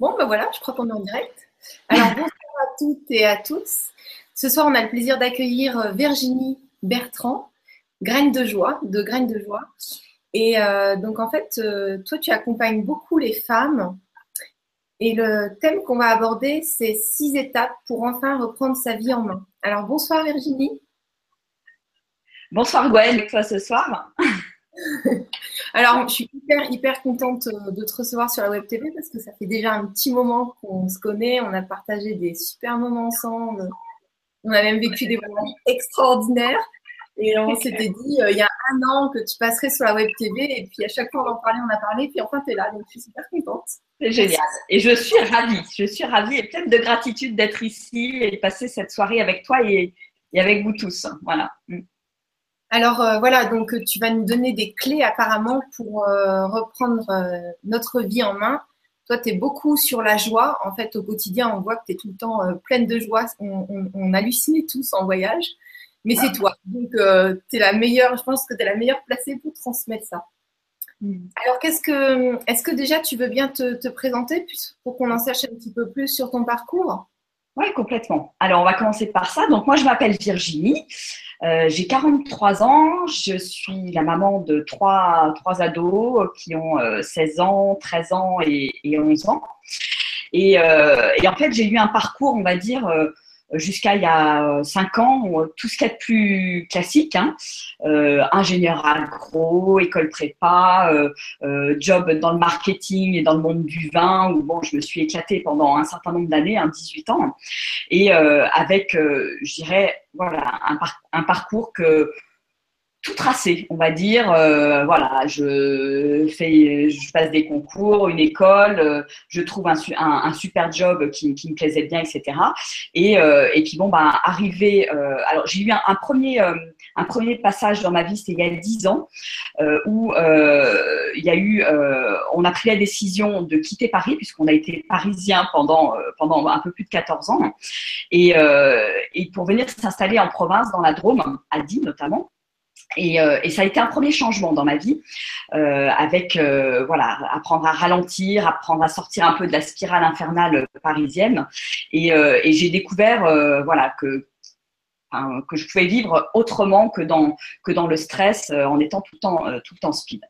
Bon, ben voilà, je crois qu'on est en direct. Alors, bonsoir à toutes et à tous. Ce soir, on a le plaisir d'accueillir euh, Virginie Bertrand, Graine de joie, de Graines de joie. Et euh, donc, en fait, euh, toi, tu accompagnes beaucoup les femmes. Et le thème qu'on va aborder, c'est six étapes pour enfin reprendre sa vie en main. Alors, bonsoir Virginie. Bonsoir Gwen, toi ce soir? Alors, je suis hyper, hyper contente euh, de te recevoir sur la Web TV parce que ça fait déjà un petit moment qu'on se connaît. On a partagé des super moments ensemble. On a même vécu des moments extraordinaires. Et on s'était dit, euh, il y a un an, que tu passerais sur la Web TV. Et puis, à chaque fois, on en parlait, on a parlé. Puis, enfin, tu es là. Donc, je suis super contente. C'est génial. Et je suis ravie. Je suis ravie et pleine de gratitude d'être ici et de passer cette soirée avec toi et, et avec vous tous. Voilà. Alors euh, voilà, donc tu vas nous donner des clés apparemment pour euh, reprendre euh, notre vie en main. Toi, tu es beaucoup sur la joie. En fait, au quotidien, on voit que tu es tout le temps pleine de joie. On, on, hallucine tous en voyage. Mais c'est toi. Donc, tu es la meilleure, je pense que tu es la meilleure placée pour transmettre ça. Mm. Alors, qu'est-ce que, est-ce que déjà tu veux bien te, te présenter pour qu'on en sache un petit peu plus sur ton parcours? Oui, complètement. Alors, on va commencer par ça. Donc, moi, je m'appelle Virginie. Euh, j'ai 43 ans, je suis la maman de trois, trois ados qui ont 16 euh, ans, 13 ans et, et 11 ans. Euh, et en fait, j'ai eu un parcours, on va dire, jusqu'à il y a euh, cinq ans, tout ce qu'il y a de plus classique, hein, euh, ingénieur agro, école prépa, euh, euh, job dans le marketing et dans le monde du vin, où bon, je me suis éclatée pendant un certain nombre d'années, hein, 18 ans, et euh, avec, je dirais, voilà, un parcours que tout tracé, on va dire. Euh, voilà, je fais, je passe des concours, une école, euh, je trouve un, un, super job qui, qui, me plaisait bien, etc. Et, euh, et puis bon, bah, arrivé. Euh, alors j'ai eu un, un premier, euh, un premier passage dans ma vie, c'était il y a dix ans, où il y a eu, on a pris la décision de quitter Paris puisqu'on a été parisien pendant pendant un peu plus de 14 ans, et, et pour venir s'installer en province, dans la Drôme, à notamment. Et, euh, et, ça a été un premier changement dans ma vie, euh, avec euh, voilà, apprendre à ralentir, apprendre à sortir un peu de la spirale infernale parisienne. Et, euh, et j'ai découvert euh, voilà que que je pouvais vivre autrement que dans que dans le stress en étant tout le temps tout le temps speed.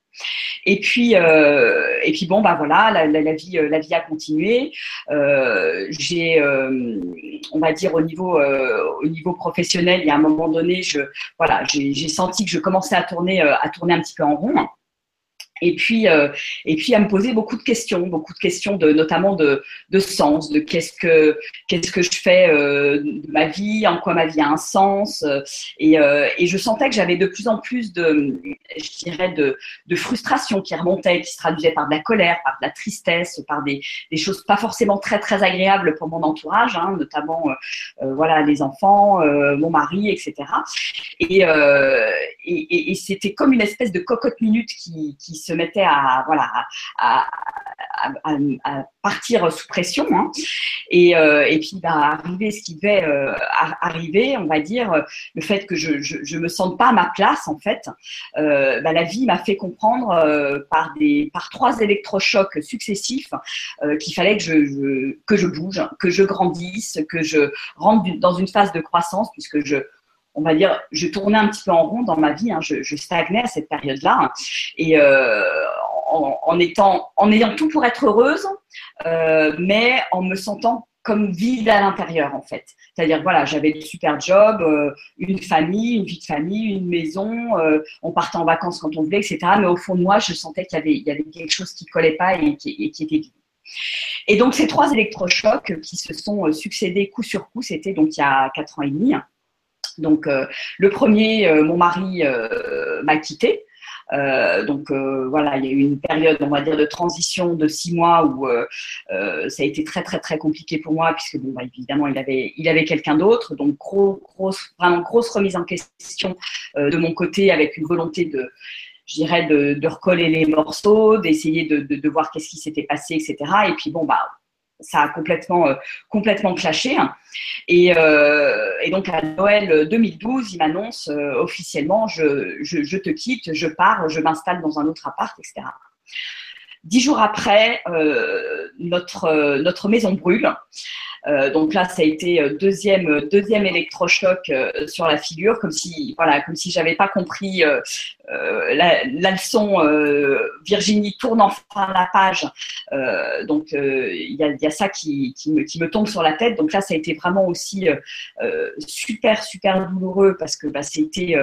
Et puis, euh, et puis bon, bah voilà, la, la, la, vie, la vie a continué. Euh, j'ai, euh, on va dire au niveau, euh, au niveau professionnel, il y a un moment donné, je, voilà, j'ai senti que je commençais à tourner, à tourner un petit peu en rond et puis euh, et puis à me poser beaucoup de questions, beaucoup de questions de notamment de, de sens, de qu'est-ce que qu'est-ce que je fais euh, de ma vie, en quoi ma vie a un sens, euh, et, je sentais que j'avais de plus en plus de je dirais de, de frustration qui remontait, qui se traduisait par de la colère, par de la tristesse, par des, des choses pas forcément très très agréables pour mon entourage, hein, notamment voilà les enfants, mon mari, etc. Et, et, et c'était comme une espèce de cocotte minute qui, qui se se mettait à, voilà, à, partir sous pression. Hein. Et, euh, et puis, bah, arriver ce qui devait euh, arriver, on va dire, le fait que je, je, me sente pas à ma place, en fait, euh, bah, la vie m'a fait comprendre par, des, par trois électrochocs successifs qu'il fallait que je, que je bouge, que je grandisse, que je rentre dans une phase de croissance, puisque je on va dire, je tournais un petit peu en rond dans ma vie, hein, je, stagnais à cette période-là, et euh, en, ayant tout pour être heureuse, euh, mais en me sentant comme vide à l'intérieur en fait. C'est-à-dire voilà, j'avais de super job, euh, une famille, une vie de famille, une maison, euh, on partait en vacances quand on voulait, etc. Mais au fond de moi, je sentais qu'il y avait, quelque chose qui collait pas et qui, et qui était vide. Et donc ces trois électrochocs qui se sont succédés coup sur coup, c'était donc il y a quatre ans et demi. Donc, euh, le premier, euh, mon mari euh, m'a quitté. donc voilà, il y a eu une période, on va dire, de transition de six mois où ça a été très très très compliqué pour moi puisque bah, évidemment il avait quelqu'un d'autre, donc gros, grosse vraiment grosse remise en question de mon côté avec une volonté de je dirais de, recoller les morceaux, d'essayer de, de, de, voir qu'est-ce qui s'était passé, etc. Et puis bon bah ça a complètement, euh, complètement clashé. Et, euh, et, donc à Noël 2012, il m'annonce euh, officiellement je, je, je, te quitte, je pars, je m'installe dans un autre appart, etc. dix jours après, notre, notre maison brûle. Euh, donc là, ça a été euh, deuxième, deuxième électrochoc euh, sur la figure, comme si, voilà, comme si j'avais pas compris la, leçon. Virginie tourne enfin la page. donc il y a, ça qui, qui, me, qui, me, tombe sur la tête. Donc là, ça a été vraiment aussi super, super douloureux parce que bah, c'était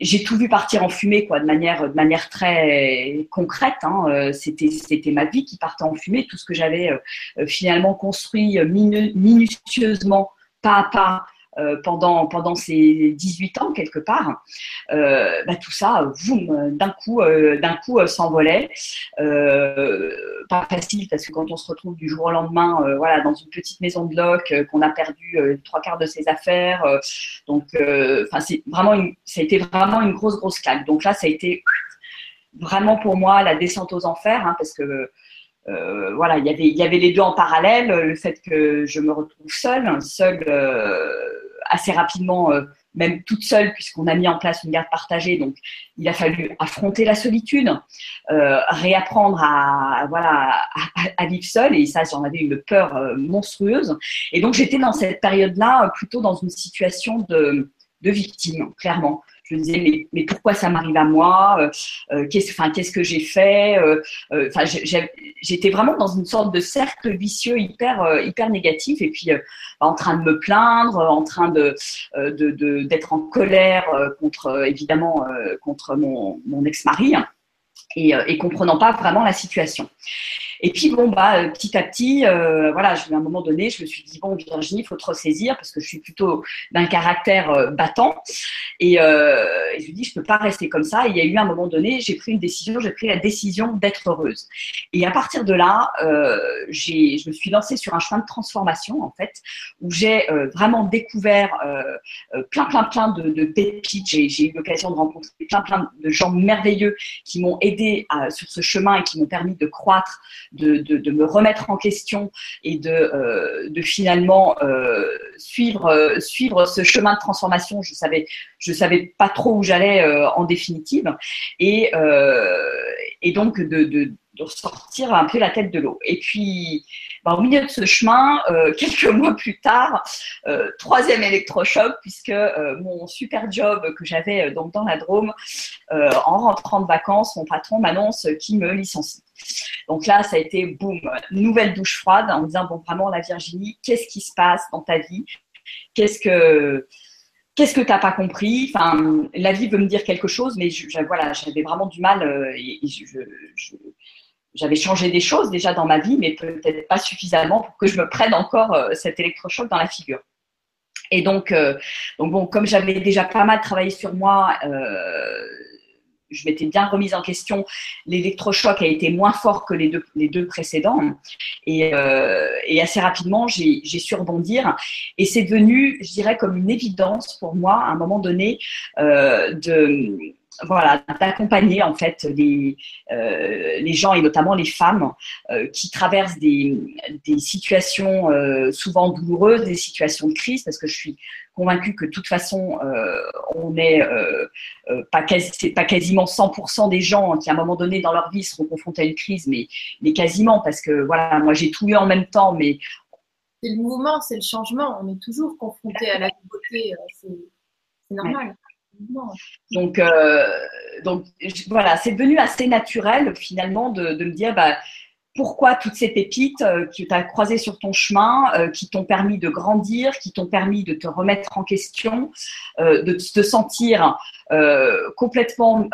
j'ai tout vu partir en fumée, quoi, de manière, de manière très concrète. Hein. Euh, c'était, c'était ma vie qui partait en fumée. Tout ce que j'avais euh, finalement construit minutieusement, pas à pas, euh, pendant, pendant ces 18 ans quelque part, euh, bah, tout ça, d'un coup, euh, d'un coup s'envolait. pas facile parce que quand on se retrouve du jour au lendemain, voilà, dans une petite maison de bloc, qu'on a perdu trois quarts de ses affaires, donc, enfin, c'est vraiment, ça a été vraiment une grosse grosse claque. Donc là, ça a été vraiment pour moi la descente aux enfers, hein, parce que voilà, il y avait, y avait les deux en parallèle, le fait que je me retrouve seule, seule assez rapidement, euh, même toute seule, puisqu'on a mis en place une garde partagée. Donc, il a fallu affronter la solitude, euh, réapprendre à, voilà, à, vivre seule. Et ça, j'en avais une peur euh, monstrueuse. Et donc, j'étais dans cette période-là plutôt dans une situation de victime, clairement je me disais mais, pourquoi ça m'arrive à moi euh, euh, qu'est-ce que j'ai fait euh, j'étais vraiment dans une sorte de cercle vicieux hyper hyper négatif et puis en train de me plaindre en train de d'être en colère contre évidemment contre mon, mon ex-mari et, et comprenant pas vraiment la situation et puis, bon, bah, euh, petit à petit, euh, voilà, à un moment donné, je me suis dit, bon, Virginie, il faut te ressaisir parce que je suis plutôt d'un caractère euh, battant. Et, je lui dis, je peux pas rester comme ça. Et il y a eu un moment donné, j'ai pris une décision, j'ai pris la décision d'être heureuse. Et à partir de là, je me suis lancée sur un chemin de transformation, en fait, où j'ai vraiment découvert plein, plein, plein de, de pépites. J'ai, eu l'occasion de rencontrer plein, plein de gens merveilleux qui m'ont aidé sur ce chemin et qui m'ont permis de croître de, me remettre en question et de, euh, finalement euh, suivre, euh, suivre ce chemin de transformation. Je savais, je savais pas trop où j'allais en définitive, et, donc de, ressortir un peu la tête de l'eau. Et puis, bah, au milieu de ce chemin, quelques mois plus tard, troisième électrochoc, puisque mon super job que j'avais donc dans la Drôme, en rentrant de vacances, mon patron m'annonce qu'il me licencie. Donc là, ça a été boum, nouvelle douche froide en me disant bon vraiment la Virginie, qu'est-ce qui se passe dans ta vie? Qu'est-ce que qu'est-ce que tu n'as pas compris? La vie veut me dire quelque chose, mais voilà, j'avais vraiment du mal. je, j'avais changé des choses déjà dans ma vie, mais peut-être pas suffisamment pour que je me prenne encore euh, cet électrochoc dans la figure. Et donc, euh, donc bon, comme j'avais déjà pas mal travaillé sur moi, euh, je m'étais bien remise en question. L'électrochoc a été moins fort que les deux, les deux précédents. Et, et assez rapidement, j'ai su rebondir. Et c'est devenu, je dirais, comme une évidence pour moi, à un moment donné, de voilà, d'accompagner en fait les, euh, les gens et notamment les femmes euh, qui traversent des, des situations euh, souvent douloureuses, des situations de crise, parce que je suis convaincue que de toute façon, on n'est pas, quasi, pas quasiment 100% des gens qui à un moment donné dans leur vie seront confrontés à une crise, mais, mais quasiment, parce que voilà, moi j'ai tout eu en même temps, mais c'est le mouvement, c'est le changement. On est toujours confronté à la nouveauté, c'est normal. Donc, euh, voilà, c'est devenu assez naturel finalement de, me dire bah, pourquoi toutes ces pépites euh, que tu as croisées sur ton chemin, euh, qui t'ont permis de grandir, qui t'ont permis de te remettre en question, de te sentir complètement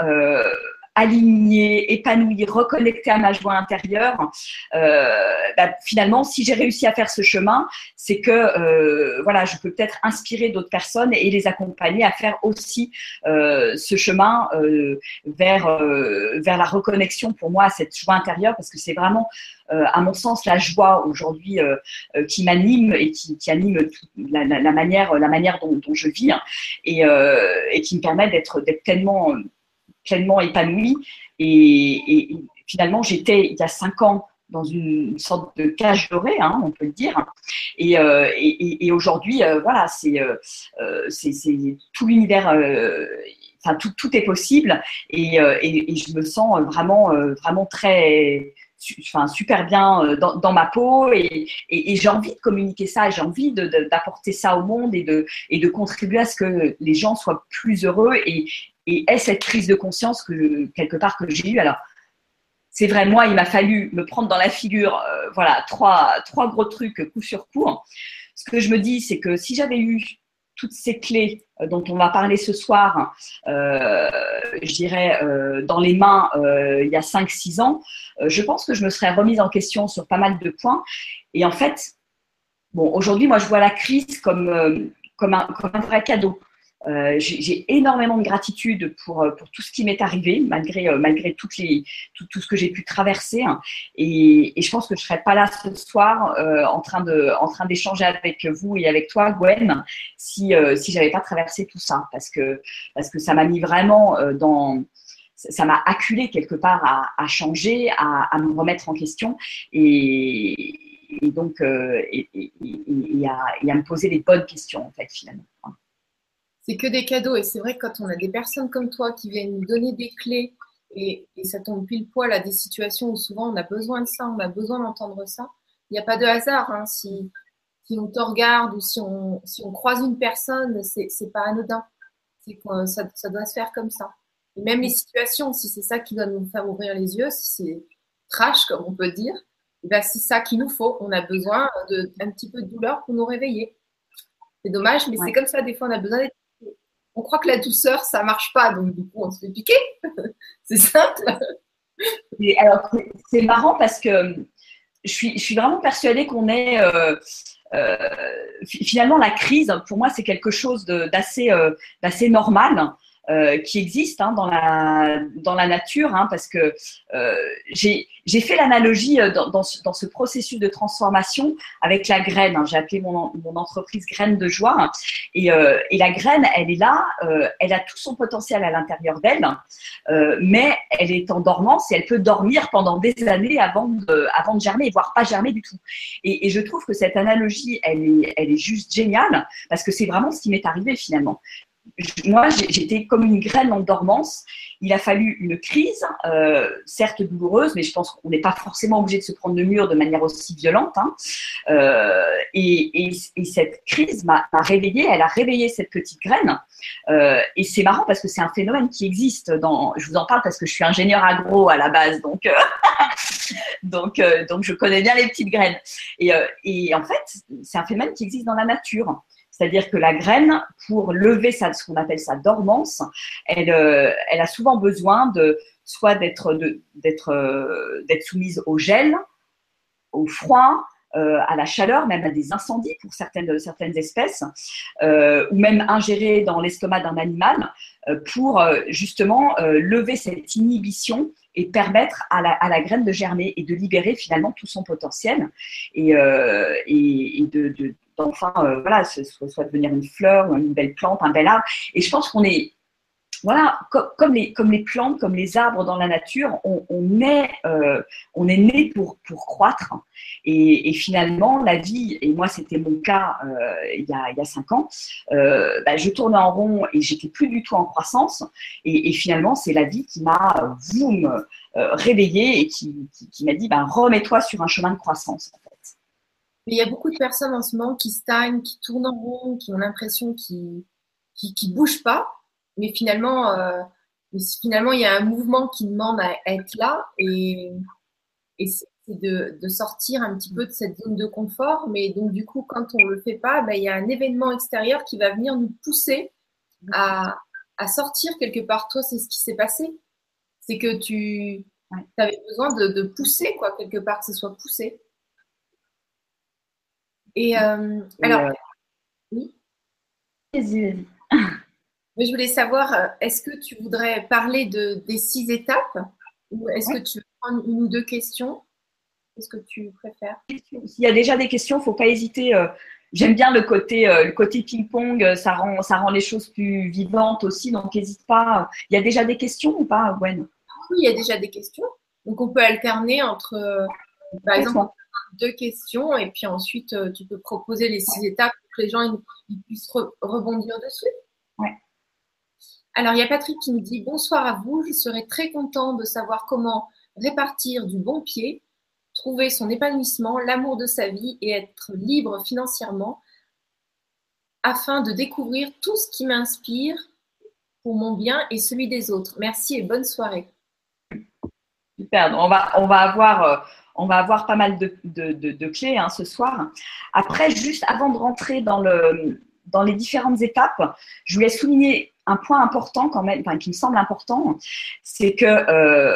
alignée, épanouie, reconnectée à ma joie intérieure, euh, bah, finalement, si j'ai réussi à faire ce chemin, c'est que euh, voilà, je peux peut-être inspirer d'autres personnes et les accompagner à faire aussi euh, ce chemin vers vers la reconnexion pour moi à cette joie intérieure, parce que c'est vraiment à mon sens, la joie aujourd'hui qui m'anime et qui, anime la, manière, la manière dont, je vis hein, et, et, qui me permet d'être tellement pleinement épanouie. Et, finalement, j'étais il y a cinq ans dans une sorte de cage dorée, hein, on peut le dire. Et, euh, aujourd'hui, euh, voilà, c'est euh, c'est tout l'univers enfin, tout, tout, est possible et, et, et, je me sens vraiment, vraiment très, enfin, super bien dans, dans ma peau et, et j'ai envie de communiquer ça, j'ai envie d'apporter ça au monde et de, et de contribuer à ce que les gens soient plus heureux et, et aient cette prise de conscience que quelque part que j'ai eue? Alors, c'est vrai, moi, il m'a fallu me prendre dans la figure, euh, voilà, trois, trois gros trucs coup sur coup. Ce que je me dis, c'est que si j'avais eu toutes ces clés euh, dont on va parler ce soir, euh, je dirais, dans les mains il y a 5-6 ans, je pense que je me serais remise en question sur pas mal de points. Et en fait, bon, aujourd'hui, moi, je vois la crise comme, comme, un, comme un vrai cadeau. Euh, j'ai énormément de gratitude pour, euh, pour tout ce qui m'est arrivé, malgré, euh, malgré tout, ce que j'ai pu traverser. Hein. Et, je pense que je ne serais pas là ce soir euh, en train d'échanger avec vous et avec toi, Gwen, si, euh, je n'avais pas traversé tout ça. Parce que, parce que ça m'a mis vraiment dans. Ça m'a acculé quelque part à, changer, à, me remettre en question. Et, donc, et, et, à, à me poser les bonnes questions, en fait, finalement c'est que des cadeaux. Et c'est vrai que quand on a des personnes comme toi qui viennent nous donner des clés et, ça tombe pile poil à des situations où souvent on a besoin de ça, on a besoin d'entendre ça, il n'y a pas de hasard. Hein. Si, si on te regarde ou si on, si on croise une personne, c'est, c'est pas anodin. Ça, ça doit se faire comme ça. Et même les situations, si c'est ça qui doit nous faire ouvrir les yeux, si c'est trash, comme on peut dire, eh ben c'est ça qu'il nous faut. On a besoin d'un petit peu de douleur pour nous réveiller. C'est dommage, mais c'est comme ça. Des fois, on a besoin d'être on croit que la douceur, ça marche pas, donc du coup, on se fait piquer. c'est simple. alors, c'est marrant parce que je suis, je suis vraiment persuadée qu'on est. Euh, euh, finalement, la crise, pour moi, c'est quelque chose d'assez euh, normal. Euh, qui existe hein, dans, la, dans la nature, hein, parce que euh, j'ai fait l'analogie euh, dans, dans, ce, processus de transformation avec la graine. Hein. J'ai appelé mon, mon, entreprise Graine de joie. Et, euh, et, la graine, elle est là, elle a tout son potentiel à l'intérieur d'elle, mais elle est en dormance et elle peut dormir pendant des années avant de, avant de germer, voire pas germer du tout. Et, et je trouve que cette analogie, elle est, elle est juste géniale, parce que c'est vraiment ce qui m'est arrivé finalement moi, j'étais comme une graine en dormance. Il a fallu une crise, euh, certes douloureuse, mais je pense qu'on n'est pas forcément obligé de se prendre le mur de manière aussi violente. Hein. Euh, et, et, et, cette crise m'a réveillée, elle a réveillé cette petite graine. Euh, et c'est marrant parce que c'est un phénomène qui existe. Je vous en parle parce que je suis ingénieur agro à la base, donc donc je connais bien les petites graines. Et en fait, c'est un phénomène qui existe dans la nature. C'est-à-dire que la graine, pour lever ce qu'on appelle sa dormance, elle, euh, elle a souvent besoin de soit d'être euh, soumise au gel, au froid, euh, à la chaleur, même à des incendies pour certaines espèces, ou même ingérée dans l'estomac d'un animal pour justement lever cette inhibition et permettre à la, graine de germer et de libérer finalement tout son potentiel et, de enfin, euh, voilà, soit, devenir une fleur, une belle plante, un bel arbre. Et je pense qu'on est, voilà, comme, les, plantes, comme les arbres dans la nature, on, euh, est né pour, croître. Et, finalement, la vie, et moi c'était mon cas euh, il, y a, il cinq ans, euh, bah, je tournais en rond et j'étais plus du tout en croissance. Et, finalement, c'est la vie qui m'a, réveillée et qui m'a dit, bah, remets-toi sur un chemin de croissance. Mais il y a beaucoup de personnes en ce moment qui stagnent, qui tournent en rond, qui ont l'impression qu'ils qui, qui bougent pas. Mais finalement, euh, finalement, il y a un mouvement qui demande à, être là et, et c'est de, de, sortir un petit peu de cette zone de confort. Mais donc, du coup, quand on le fait pas, ben, il y a un événement extérieur qui va venir nous pousser à, à sortir quelque part. Toi, c'est ce qui s'est passé. C'est que tu avais besoin de, de pousser, quoi, quelque part, que ce soit poussé. Et euh, alors, euh, oui. Mais je voulais savoir, euh, est-ce que tu voudrais parler de, des six étapes ou est-ce que tu veux prendre une ou deux questions? Qu'est-ce que tu préfères? S'il y a déjà des questions, il ne faut pas hésiter. J'aime bien le côté, le côté ping-pong, ça rend, ça rend les choses plus vivantes aussi, donc n'hésite pas. Il y a déjà des questions ou pas, Gwen? Oui, il y a déjà des questions. Donc on peut alterner entre, par exemple, deux questions et puis ensuite euh, tu peux proposer les six étapes pour que les gens ils, puissent rebondir dessus. Ouais. Alors, il y a Patrick qui nous dit Bonsoir à vous, je serais très content de savoir comment répartir du bon pied, trouver son épanouissement, l'amour de sa vie et être libre financièrement afin de découvrir tout ce qui m'inspire pour mon bien et celui des autres. Merci et bonne soirée. Super, on va, on va avoir. On va avoir pas mal de, clés hein, ce soir. Après, juste avant de rentrer dans les différentes étapes, je voulais souligner un point important quand même, enfin, qui me semble important, c'est que euh,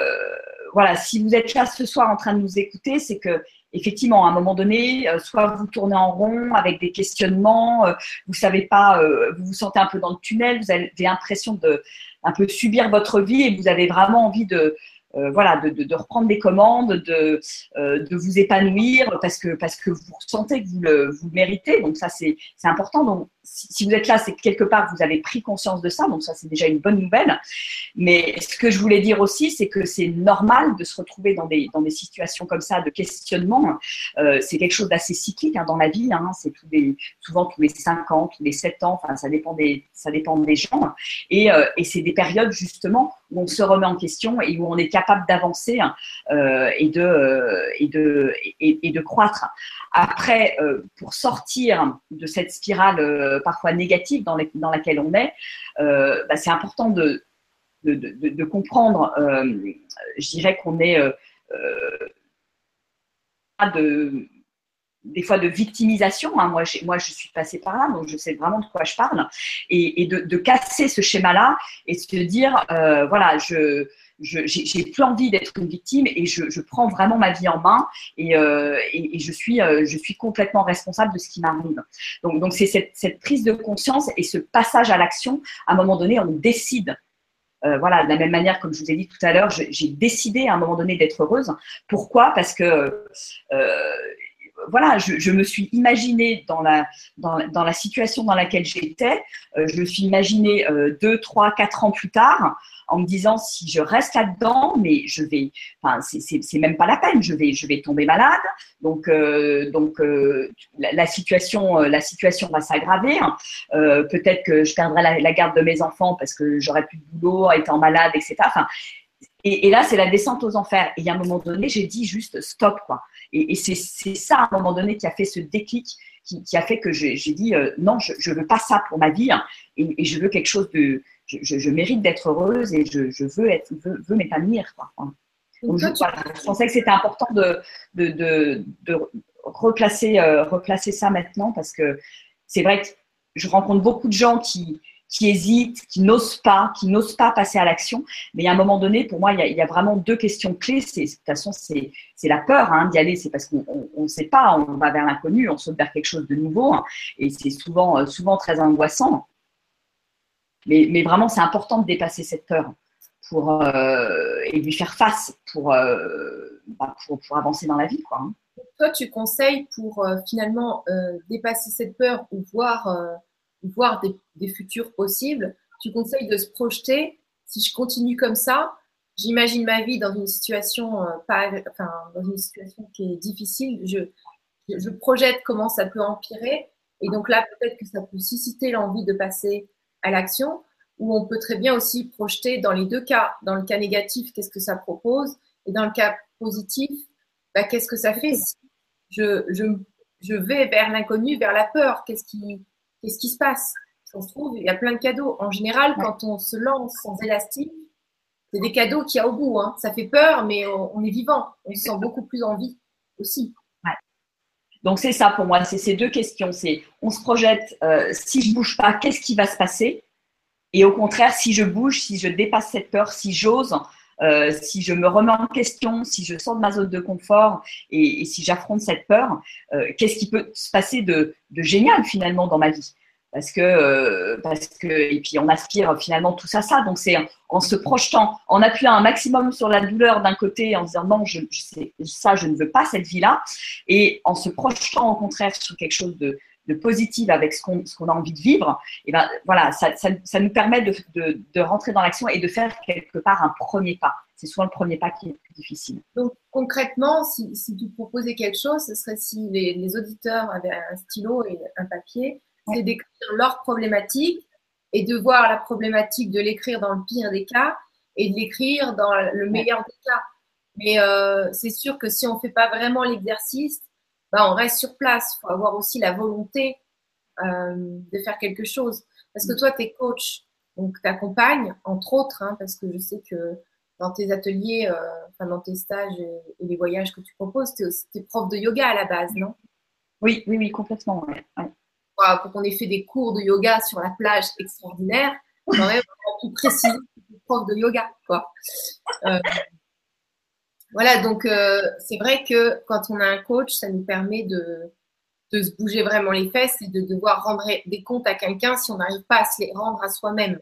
voilà, si vous êtes là ce soir en train de nous écouter, c'est que effectivement, à un moment donné, euh, soit vous tournez en rond avec des questionnements, euh, vous savez pas, vous vous sentez un peu dans le tunnel, vous avez l'impression de un peu subir votre vie et vous avez vraiment envie de, euh, voilà, de, de, de, reprendre des commandes, de, euh, de vous épanouir parce que, parce que vous sentez que vous le, vous le méritez. Donc ça, c'est important. Si, vous êtes là, c'est que quelque part, vous avez pris conscience de ça. Donc ça, c'est déjà une bonne nouvelle. Mais ce que je voulais dire aussi, c'est que c'est normal de se retrouver dans des, dans des situations comme ça de questionnement. Euh, c'est quelque chose d'assez cyclique hein, dans la vie. Hein. C'est tous des, souvent tous les 5 ans, tous les 7 ans. Enfin, ça dépend des, ça dépend des gens. Et, euh, et c'est des périodes justement où on se remet en question et où on est capable d'avancer hein, euh, et, de, et, de, et, de croître. Après, euh, pour sortir de cette spirale euh, parfois négative dans, laquelle on est, euh, bah, c'est important de, comprendre, je dirais qu'on est de, des fois de victimisation. Hein. Moi, moi, je suis passée par là, donc je sais vraiment de quoi je parle. Et, et de, casser ce schéma-là et de se dire, voilà, je, j'ai plus envie d'être une victime et je, prends vraiment ma vie en main et, euh, euh, je suis complètement responsable de ce qui m'arrive. Donc, c'est cette, prise de conscience et ce passage à l'action. À un moment donné, on décide. Euh, voilà, de la même manière, comme je vous ai dit tout à l'heure, j'ai décidé à un moment donné d'être heureuse. Pourquoi? Parce que voilà, je, me suis imaginée dans la, situation dans laquelle j'étais. Euh, je me suis imaginée euh, deux, trois, quatre ans plus tard en me disant si je reste là-dedans, mais je vais, enfin, c'est même pas la peine, je vais, je vais tomber malade. Donc, euh, donc la, situation, la situation va s'aggraver. Peut-être que je perdrai la, garde de mes enfants parce que j'aurai plus de boulot, étant malade, etc. et, et là, c'est la descente aux enfers. Et à un moment donné, j'ai dit juste stop, quoi. Et, et c'est ça, à un moment donné, qui a fait ce déclic, qui, qui a fait que j'ai dit euh, non, je ne veux pas ça pour ma vie, hein, et, et, je veux quelque chose de, je, je, mérite d'être heureuse et je, je veux être, veux, veux m'épanouir. je, je, pensais que c'était important de, de, de, de replacer, euh, replacer ça maintenant parce que c'est vrai que je rencontre beaucoup de gens qui, qui hésitent, qui n'osent pas, qui n'osent pas passer à l'action. Mais à un moment donné, pour moi, il y a, vraiment deux questions clés. De toute façon, c'est, la peur hein, d'y aller. C'est parce qu'on ne sait pas, on va vers l'inconnu, on saute vers quelque chose de nouveau. Et c'est souvent, souvent très angoissant. Mais, vraiment, c'est important de dépasser cette peur pour, euh, et lui faire face pour, euh, bah, pour, avancer dans la vie. Quoi, hein. Toi, tu conseilles pour euh, finalement euh, dépasser cette peur ou voir, euh, voir des, des, futurs possibles, tu conseilles de se projeter. Si je continue comme ça, j'imagine ma vie dans une situation, euh, pas, enfin, dans une situation qui est difficile. Je, je projette comment ça peut empirer. Et donc là, peut-être que ça peut susciter l'envie de passer à l'action, où on peut très bien aussi projeter dans les deux cas. Dans le cas négatif, qu'est-ce que ça propose? Et dans le cas positif, bah, qu'est-ce que ça fait si je, je, je vais vers l'inconnu, vers la peur? Qu'est-ce qui, qu'est-ce qui se passe? On se trouve, il y a plein de cadeaux. En général, quand on se lance sans élastique, c'est des cadeaux qu'il y a au bout. Hein. Ça fait peur, mais on, on est vivant. On se sent beaucoup plus en vie aussi. Donc c'est ça pour moi, c'est ces deux questions. C'est on se projette, euh, si je bouge pas, qu'est-ce qui va se passer? Et au contraire, si je bouge, si je dépasse cette peur, si j'ose, euh, si je me remets en question, si je sors de ma zone de confort et, si j'affronte cette peur, euh, qu'est-ce qui peut se passer de, génial finalement dans ma vie? Parce que, euh, parce que, et puis on aspire finalement tout ça, ça. Donc c'est en se projetant, en appuyant un maximum sur la douleur d'un côté, en disant non, ça, je ne veux pas cette vie-là, et en se projetant au contraire sur quelque chose de, de positif avec ce qu'on qu a envie de vivre, et ben voilà, ça, ça, ça nous permet de, de, de rentrer dans l'action et de faire quelque part un premier pas. C'est souvent le premier pas qui est le plus difficile. Donc concrètement, si, si tu proposais quelque chose, ce serait si les, les auditeurs avaient un stylo et un papier, c'est d'écrire leurs problématiques et de voir la problématique de l'écrire dans le pire des cas et de l'écrire dans le meilleur des cas. Mais euh, c'est sûr que si on ne fait pas vraiment l'exercice, bah, on reste sur place. Il faut avoir aussi la volonté euh, de faire quelque chose. Parce que toi, tu es coach, donc tu accompagnes, entre autres, hein, parce que je sais que dans tes ateliers, euh, enfin, dans tes stages et, les voyages que tu proposes, tu es, prof de yoga à la base, non? Oui, oui, oui, complètement. Ouais. Pour qu'on ait fait des cours de yoga sur la plage extraordinaire, quand même, on tu es prof de yoga. Quoi. Euh, voilà, donc euh, c'est vrai que quand on a un coach, ça nous permet de, de se bouger vraiment les fesses et de devoir rendre des comptes à quelqu'un si on n'arrive pas à se les rendre à soi-même.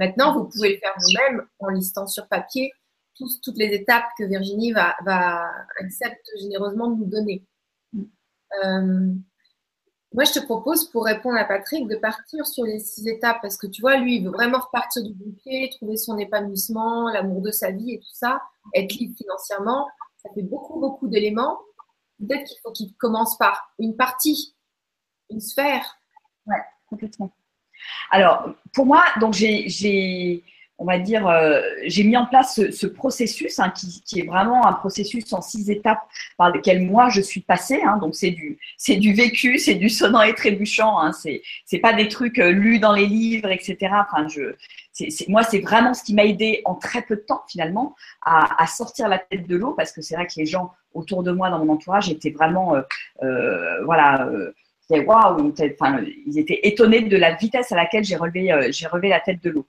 Maintenant, vous pouvez le faire vous-même en listant sur papier toutes les étapes que Virginie va, va accepte généreusement de nous donner. Euh, moi, je te propose, pour répondre à Patrick, de partir sur les six étapes parce que tu vois, lui, il veut vraiment repartir du bon pied, trouver son épanouissement, l'amour de sa vie et tout ça, être libre financièrement. Ça fait beaucoup, beaucoup d'éléments. Peut-être qu'il faut qu'il commence par une partie, une sphère. Ouais, complètement. Alors, pour moi, donc j'ai on va dire, euh, j'ai mis en place ce, processus hein, qui, est vraiment un processus en six étapes par lesquelles moi je suis passée. Hein, donc c'est du, c'est du vécu, c'est du sonnant et trébuchant. Hein, c'est, c'est pas des trucs euh, lus dans les livres, etc. Enfin, je, c'est, moi c'est vraiment ce qui m'a aidé en très peu de temps finalement à, à sortir la tête de l'eau parce que c'est vrai que les gens autour de moi dans mon entourage étaient vraiment, euh, euh voilà waouh, enfin, ils étaient étonnés de la vitesse à laquelle j'ai relevé, euh, la tête de l'eau.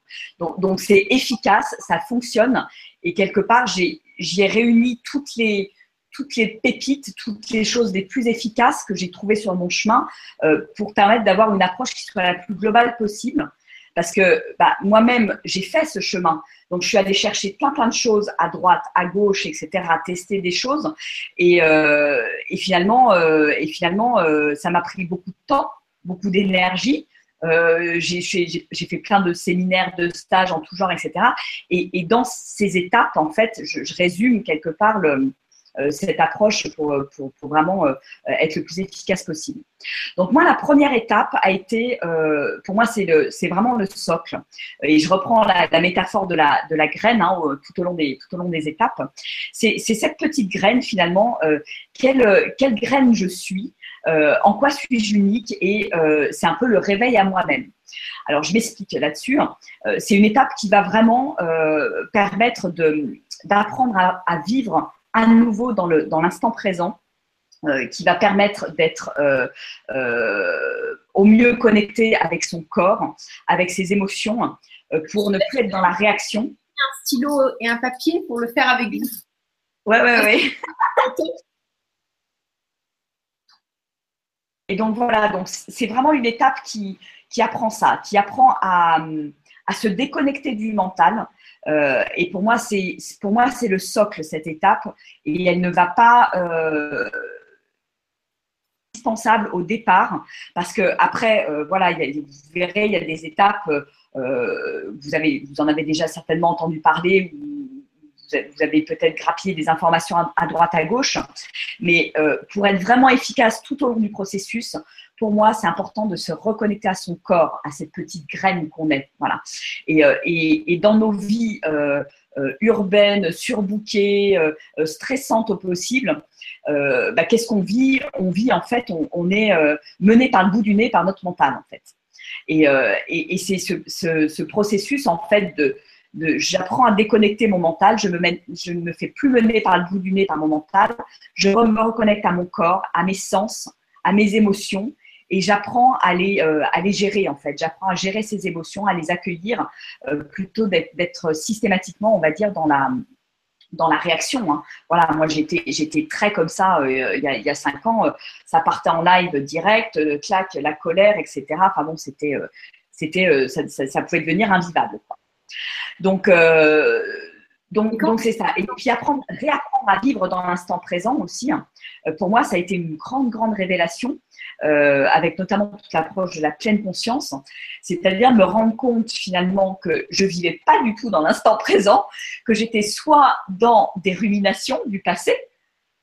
Donc, c'est efficace, ça fonctionne et quelque part j'ai, réuni toutes les, toutes les pépites, toutes les choses les plus efficaces que j'ai trouvées sur mon chemin euh, pour permettre d'avoir une approche qui soit la plus globale possible parce que bah, moi-même, j'ai fait ce chemin. Donc, je suis allée chercher plein, plein de choses à droite, à gauche, etc., à tester des choses. Et, euh, et finalement, euh, et finalement euh, ça m'a pris beaucoup de temps, beaucoup d'énergie. J'ai fait plein de séminaires, de stages en tout genre, etc. Et, dans ces étapes, en fait, je, résume quelque part le, cette approche pour, pour, pour vraiment euh, être le plus efficace possible. Donc moi, la première étape a été, euh, pour moi, c'est vraiment le socle. Et je reprends la, métaphore de la, de la graine hein, tout, au long des, tout au long des étapes. C'est cette petite graine finalement, euh, quelle, quelle graine je suis, euh, en quoi suis-je unique et euh, c'est un peu le réveil à moi-même. Alors je m'explique là-dessus. c'est une étape qui va vraiment permettre d'apprendre à, vivre à nouveau dans l'instant dans présent. Euh, qui va permettre d'être euh, euh, au mieux connecté avec son corps, avec ses émotions, pour ne plus être dans la réaction. Un stylo et un papier pour le faire avec vous. Ouais, ouais, ouais. et donc voilà, donc c'est vraiment une étape qui, qui apprend ça, qui apprend à, à se déconnecter du mental, euh, et pour moi, c'est pour moi c'est le socle cette étape. Et elle ne va pas euh, indispensable au départ. Parce que après euh, voilà vous verrez il y a des étapes euh, vous avez vous en avez déjà certainement entendu parler vous avez peut-être grappillé des informations à, droite, à gauche, mais pour être vraiment efficace tout au long du processus, pour moi, c'est important de se reconnecter à son corps, à cette petite graine qu'on est. Voilà. Et, euh, et, et, dans nos vies euh, euh urbaines, surbookées, stressantes au possible, bah, qu'est-ce qu'on vit? On vit en fait, on, est mené par le bout du nez par notre mental en fait. Et, et, c'est ce, ce, ce, processus en fait de, de j'apprends à déconnecter mon mental, je me, je ne me fais plus mener par le bout du nez par mon mental, je me reconnecte à mon corps, à mes sens, à mes émotions et j'apprends à les, euh, à les gérer en fait. J'apprends à gérer ces émotions, à les accueillir euh, plutôt d'être systématiquement, on va dire, dans la dans la réaction. Hein. Voilà, moi j'étais j'étais très comme ça euh, il, y a, il y a cinq ans. ça partait en live direct, clac, la colère, etc. Enfin bon, c'était c'était ça, ça, ça, pouvait devenir invivable. Quoi. Donc donc, donc c'est ça. Et puis apprendre, réapprendre à vivre dans l'instant présent aussi. Hein. Pour moi, ça a été une grande, grande révélation euh, avec notamment toute l'approche de la pleine conscience, c'est-à-dire me rendre compte finalement que je vivais pas du tout dans l'instant présent, que j'étais soit dans des ruminations du passé,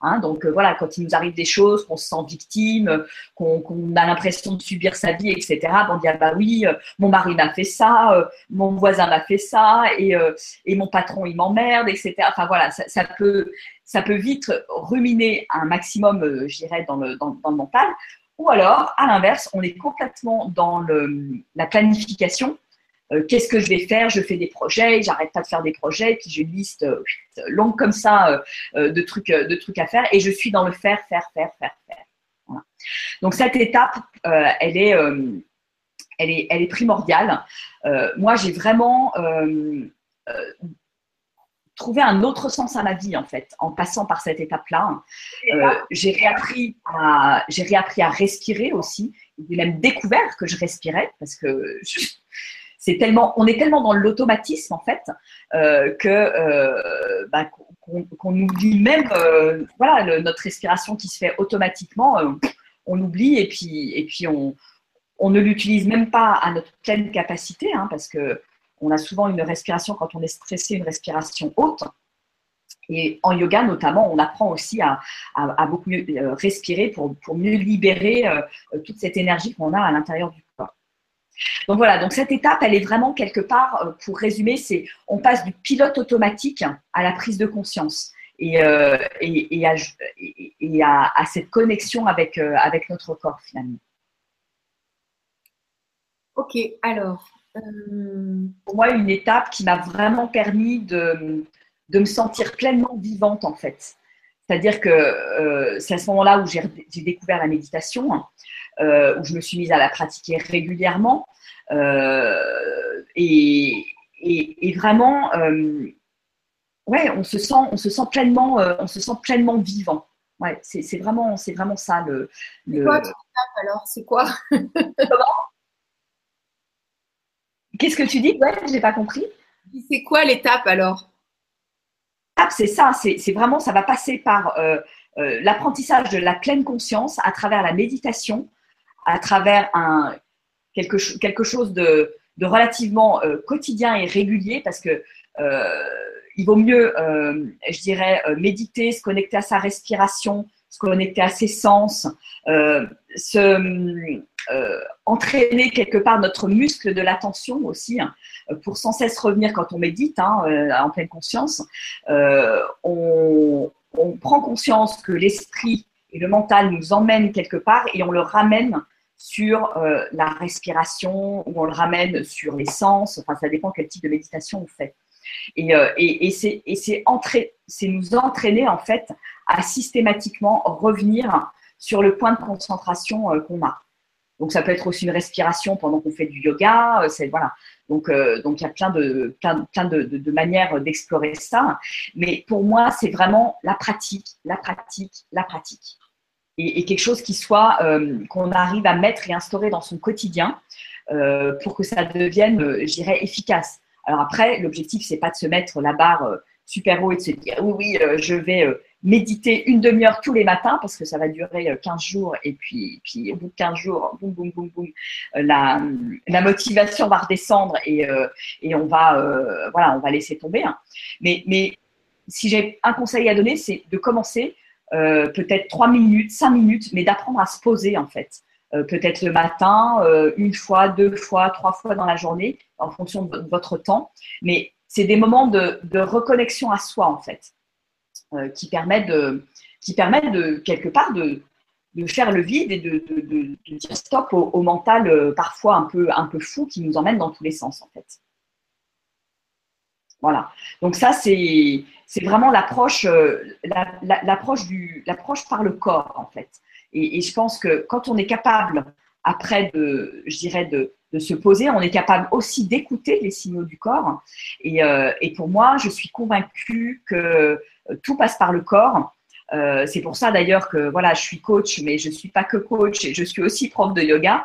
Hein, donc voilà, quand il nous arrive des choses, qu'on se sent victime, qu'on a l'impression de subir sa vie, etc. on dit ah bah oui, mon mari m'a fait ça, mon voisin m'a fait ça, et, mon patron il m'emmerde, etc. Enfin voilà, ça, peut ça peut vite ruminer un maximum, je dirais, dans le, dans le mental. Ou alors, à l'inverse, on est complètement dans le, la planification. Euh, qu'est-ce que je vais faire? Je fais des projets, j'arrête pas de faire des projets, puis j'ai une liste euh, longue comme ça euh, de, trucs, de trucs à faire, et je suis dans le faire, faire, faire, faire, faire. Donc cette étape, elle, est, elle, est, elle est primordiale. moi, j'ai vraiment trouver un autre sens à ma vie en fait en passant par cette étape-là. J'ai réappris à j'ai réappris à respirer aussi. J'ai même découvert que je respirais parce que on est tellement dans l'automatisme en fait euh, que euh, bah, qu'on oublie même voilà notre respiration qui se fait automatiquement. on oublie et puis on ne l'utilise même pas à notre pleine capacité hein, parce que on a souvent une respiration, quand on est stressé, une respiration haute. Et en yoga, notamment, on apprend aussi à, beaucoup mieux euh, respirer pour, mieux libérer euh, toute cette énergie qu'on a à l'intérieur du corps. Donc voilà, donc cette étape, elle est vraiment quelque part, euh, pour résumer, c'est on passe du pilote automatique à la prise de conscience et, et, à, cette connexion avec, avec notre corps finalement. Ok, alors pour moi, une étape qui m'a vraiment permis de, de, me sentir pleinement vivante, en fait. C'est-à-dire que euh, c'est à ce moment-là où j'ai découvert la méditation, euh, où je me suis mise à la pratiquer régulièrement. Euh, et, et, vraiment, ouais, on se sent, on se sent pleinement, on se sent pleinement vivant. Ouais, c'est vraiment, c'est vraiment ça le. C'est quoi ton étape alors? C'est quoi? Qu'est-ce que tu dis? Ouais, j'ai pas compris. C'est quoi l'étape alors? C'est ça, c'est vraiment, ça va passer par euh, euh, l'apprentissage de la pleine conscience à travers la méditation, à travers un, quelque, quelque chose de, de relativement euh, quotidien et régulier parce que il vaut mieux, je dirais, méditer, se connecter à sa respiration, se connecter à ses sens, se euh, entraîner quelque part notre muscle de l'attention aussi, hein, pour sans cesse revenir quand on médite hein, euh, en pleine conscience. Euh, on, prend conscience que l'esprit et le mental nous emmènent quelque part et on le ramène sur la respiration ou on le ramène sur les sens. Enfin, ça dépend quel type de méditation on fait. Et, et c'est nous entraîner en fait à systématiquement revenir sur le point de concentration qu'on a. Donc ça peut être aussi une respiration pendant qu'on fait du yoga. Euh, c'est voilà. Donc euh, donc il y a plein de plein, de, manières d'explorer ça. Mais pour moi c'est vraiment la pratique, la pratique, la pratique. Et, quelque chose qui soit euh, qu'on arrive à mettre et instaurer dans son quotidien pour que ça devienne, je dirais, efficace. Alors après, l'objectif c'est pas de se mettre la barre super haut et de se dire oui oui je vais méditer une demi-heure tous les matins parce que ça va durer 15 euh, jours et puis, puis au bout de 15 jours, boum, boum, boum, boum, euh, la, motivation va redescendre et, euh, et on va, voilà, on va laisser tomber. Hein. Mais, mais si j'ai un conseil à donner, c'est de commencer peut-être 3 minutes, 5 minutes, mais d'apprendre à se poser en fait. peut-être le matin, une fois, deux fois, trois fois dans la journée, en fonction de votre temps. Mais c'est des moments de, reconnexion à soi en fait. Euh, qui permettent de, qui de quelque part de, de faire le vide et de, de, dire stop au, mental euh, parfois un peu, un peu fou qui nous emmène dans tous les sens en fait. Voilà. Donc ça, c'est vraiment l'approche euh, l'approche par le corps en fait. Et, je pense que quand on est capable après de, je dirais de, se poser, on est capable aussi d'écouter les signaux du corps. Et, et, pour moi, je suis convaincue que euh, tout passe par le corps. Euh, c'est pour ça d'ailleurs que voilà, je suis coach, mais je suis pas que coach, je suis aussi prof de yoga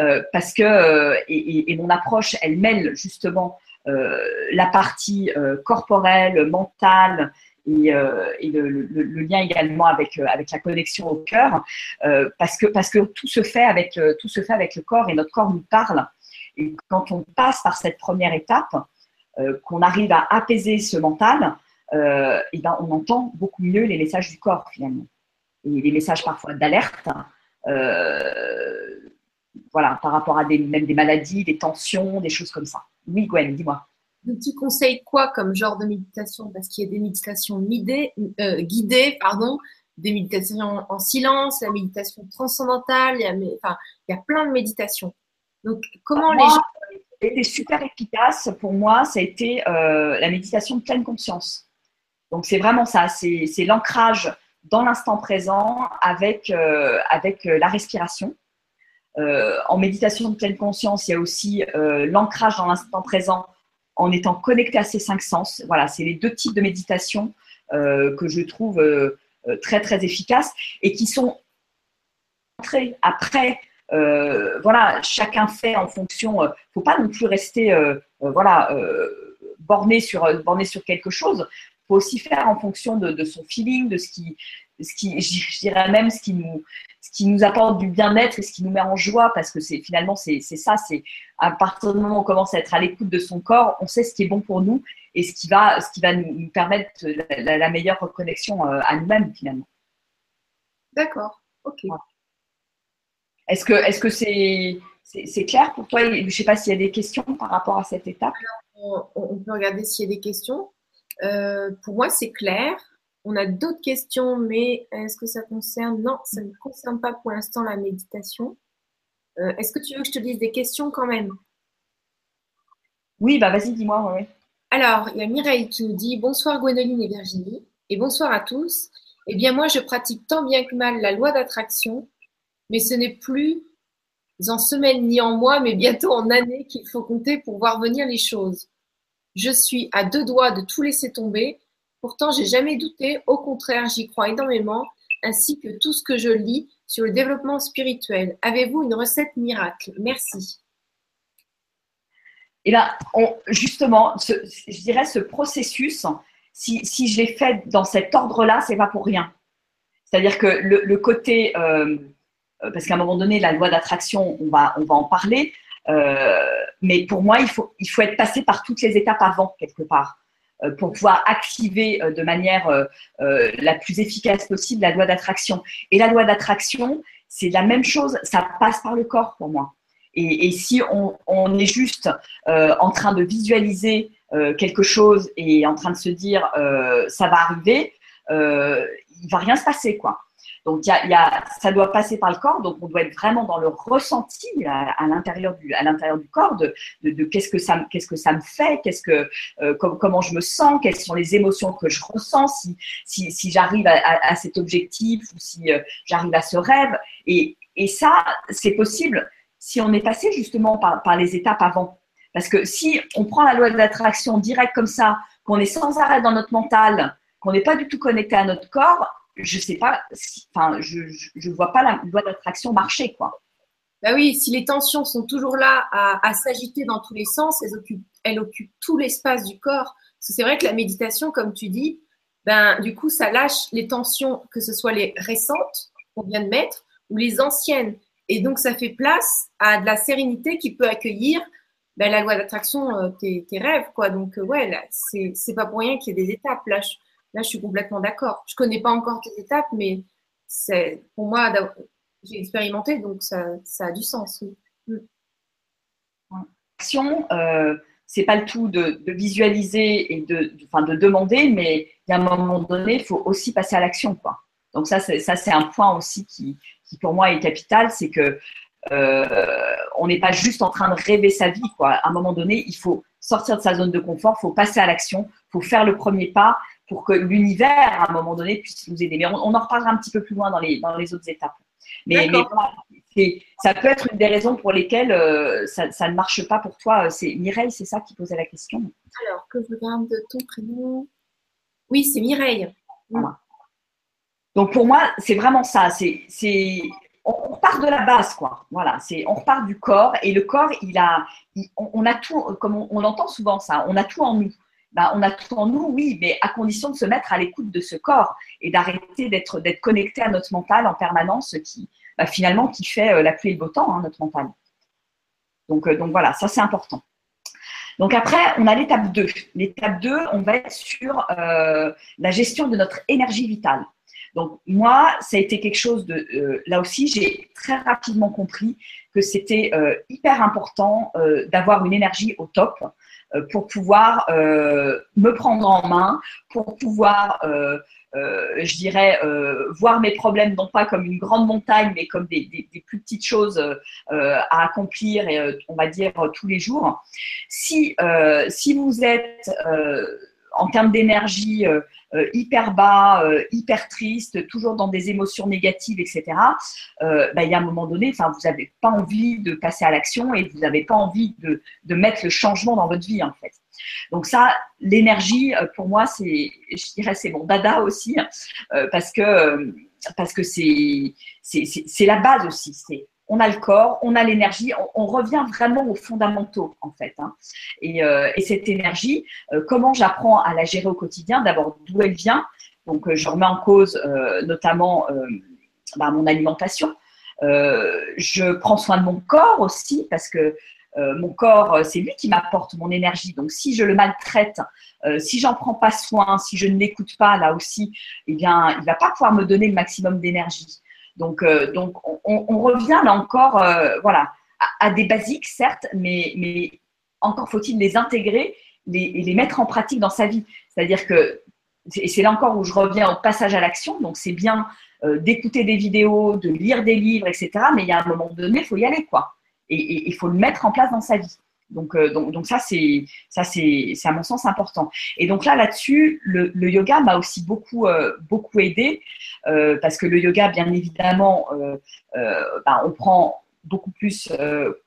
euh, parce que et, mon approche, elle mêle justement la partie corporelle, mentale et, le, lien également avec avec la connexion au cœur, parce que parce que tout se fait avec tout se fait avec le corps et notre corps nous parle. Et quand on passe par cette première étape, qu'on arrive à apaiser ce mental, euh, et ben, on entend beaucoup mieux les messages du corps finalement. Et les messages parfois d'alerte, euh, voilà, par rapport à même des maladies, des tensions, des choses comme ça. Oui, Gwen, dis-moi. tu conseilles quoi comme genre de méditation? Parce qu'il y a des méditations guidées, euh, guidées pardon, des méditations en silence, la méditation transcendantale, il y a, enfin, il y a plein de méditations. Donc, comment les gens. Était super efficace pour moi, ça a été euh, la méditation de pleine conscience. Donc, c'est vraiment ça, c'est l'ancrage dans l'instant présent avec, euh, avec la respiration. En méditation de pleine conscience, il y a aussi l'ancrage dans l'instant présent en étant connecté à ses cinq sens. Voilà, c'est les deux types de méditation que je trouve euh, très très efficaces et qui sont entrés après. Euh, voilà, chacun fait en fonction. ne euh, faut pas non plus rester voilà borné sur borné sur quelque chose. Faut aussi faire en fonction de, son feeling, de ce qui, ce qui, je dirais même ce qui nous, ce qui nous apporte du bien-être et ce qui nous met en joie, parce que c'est finalement c'est ça, c'est à partir du moment où on commence à être à l'écoute de son corps, on sait ce qui est bon pour nous et ce qui va, ce qui va nous, permettre la, meilleure reconnexion euh, à nous-mêmes finalement. D'accord, ok. Est-ce que est-ce que c'est c'est clair pour toi? Je ne sais pas s'il y a des questions par rapport à cette étape. on, peut regarder s'il y a des questions. Euh, pour moi, c'est clair. On a d'autres questions, mais est-ce que ça concerne? Non, ça ne concerne pas pour l'instant la méditation. Euh, est-ce que tu veux que je te dise des questions quand même? Oui, bah vas-y, dis-moi. Ouais. Alors, il y a Mireille qui nous dit Bonsoir Gwendoline et Virginie, et bonsoir à tous. Eh bien, moi, je pratique tant bien que mal la loi d'attraction, mais ce n'est plus en semaines ni en mois, mais bientôt en années qu'il faut compter pour voir venir les choses. Je suis à deux doigts de tout laisser tomber. Pourtant, j'ai jamais douté. Au contraire, j'y crois énormément, ainsi que tout ce que je lis sur le développement spirituel. Avez-vous une recette miracle? Merci. Et là, justement, je dirais ce processus, si, si je l'ai fait dans cet ordre-là, c'est pas pour rien. C'est-à-dire que le, côté, euh, parce qu'à un moment donné, la loi d'attraction, on va, en parler, euh, mais pour moi, il faut, être passé par toutes les étapes avant, quelque part, euh, pour pouvoir activer de manière la plus efficace possible la loi d'attraction. Et la loi d'attraction, c'est la même chose, ça passe par le corps pour moi. Et, si on, est juste euh, en train de visualiser euh, quelque chose et en train de se dire euh, ça va arriver, il va rien se passer quoi. Donc y a, ça doit passer par le corps, donc on doit être vraiment dans le ressenti à, l'intérieur du, à l'intérieur du corps de, de, qu'est-ce que ça, qu'est-ce que ça me fait, qu'est-ce que, comment je me sens, quelles sont les émotions que je ressens, si, si, si j'arrive à, cet objectif ou si j'arrive à ce rêve. Et, et ça, c'est possible si on est passé justement par, les étapes avant. Parce que si on prend la loi de l'attraction direct comme ça, qu'on est sans arrêt dans notre mental, qu'on n'est pas du tout connecté à notre corps, je sais pas, enfin, je ne vois pas la loi d'attraction marcher, quoi. Bah oui, si les tensions sont toujours là à, s'agiter dans tous les sens, elles occupent, tout l'espace du corps. C'est vrai que la méditation, comme tu dis, ben, du coup, ça lâche les tensions, que ce soit les récentes qu'on vient de mettre ou les anciennes. Et donc, ça fait place à de la sérénité qui peut accueillir ben, la loi d'attraction, euh, tes, rêves. Quoi. Donc, euh, ouais, c'est pas pour rien qu'il y ait des étapes. Là, je, là, je suis complètement d'accord. Je connais pas encore tes étapes, mais c'est pour moi, j'ai expérimenté, donc ça, a du sens. Oui. Mm. euh, c'est pas le tout de, visualiser et de, de, de demander, mais il y a un moment donné, il faut aussi passer à l'action. Donc ça, c'est un point aussi qui, qui pour moi est capital, c'est que euh, on n'est pas juste en train de rêver sa vie. Quoi. À un moment donné, il faut sortir de sa zone de confort, il faut passer à l'action, il faut faire le premier pas pour que l'univers, à un moment donné, puisse nous aider. Mais on, en reparlera un petit peu plus loin dans les, dans les autres étapes. Mais, ça peut être une des raisons pour lesquelles euh, ça, ne marche pas pour toi. C'est Mireille, c'est ça qui posait la question. Alors, que je regarde ton prénom. Oui, c'est Mireille. Voilà. Donc pour moi, c'est vraiment ça. C'est, c'est, on, repart de la base, quoi. Voilà, c'est, on repart du corps et le corps, il a, on, a tout, comme on, entend souvent ça, on a tout en nous. Ben, on a tout en nous, oui, mais à condition de se mettre à l'écoute de ce corps et d'arrêter d'être, connecté à notre mental en permanence, qui ben, finalement qui fait euh, la pluie et le beau temps, hein, notre mental. Donc, euh, donc voilà, ça c'est important. Donc après, on a l'étape 2. L'étape 2, on va être sur euh, la gestion de notre énergie vitale. Donc moi, ça a été quelque chose de... Là aussi, j'ai très rapidement compris que c'était hyper important d'avoir une énergie au top pour pouvoir me prendre en main, pour pouvoir euh, je dirais, euh, voir mes problèmes non pas comme une grande montagne, mais comme des, plus petites choses euh, à accomplir, et, on va dire, tous les jours. Si, si vous êtes en termes d'énergie hyper bas, hyper triste, toujours dans des émotions négatives, etc., bah, il y a un moment donné, vous n'avez pas envie de passer à l'action et vous n'avez pas envie de, mettre le changement dans votre vie, en fait. Donc ça, l'énergie, euh, pour moi, c'est, je dirais, c'est mon dada aussi, euh, parce que euh, parce que c'est la base aussi. On a le corps, on a l'énergie, on, revient vraiment aux fondamentaux en fait. Hein. Et, et, cette énergie, comment j'apprends à la gérer au quotidien? D'abord, d'où elle vient? Donc, je remets en cause notamment bah, mon alimentation. je prends soin de mon corps aussi parce que euh, mon corps, euh, c'est lui qui m'apporte mon énergie. Donc, si je le maltraite, euh, si j'en prends pas soin, si je ne l'écoute pas, là aussi, eh bien, il va pas pouvoir me donner le maximum d'énergie. Donc, donc on, revient là encore, voilà, à, des basiques, certes, mais, encore faut-il les intégrer et les mettre en pratique dans sa vie. C'est-à-dire que, et c'est là encore où je reviens au passage à l'action. Donc, c'est bien d'écouter des vidéos, de lire des livres, etc. Mais il y a un moment donné, il faut y aller, quoi et il faut le mettre en place dans sa vie. Donc, euh, donc, ça, c'est ça, c'est à mon sens important. Et donc là, là-dessus, le, le, yoga m'a aussi beaucoup, euh, beaucoup aidé euh, parce que le yoga, bien évidemment, ben, on prend beaucoup plus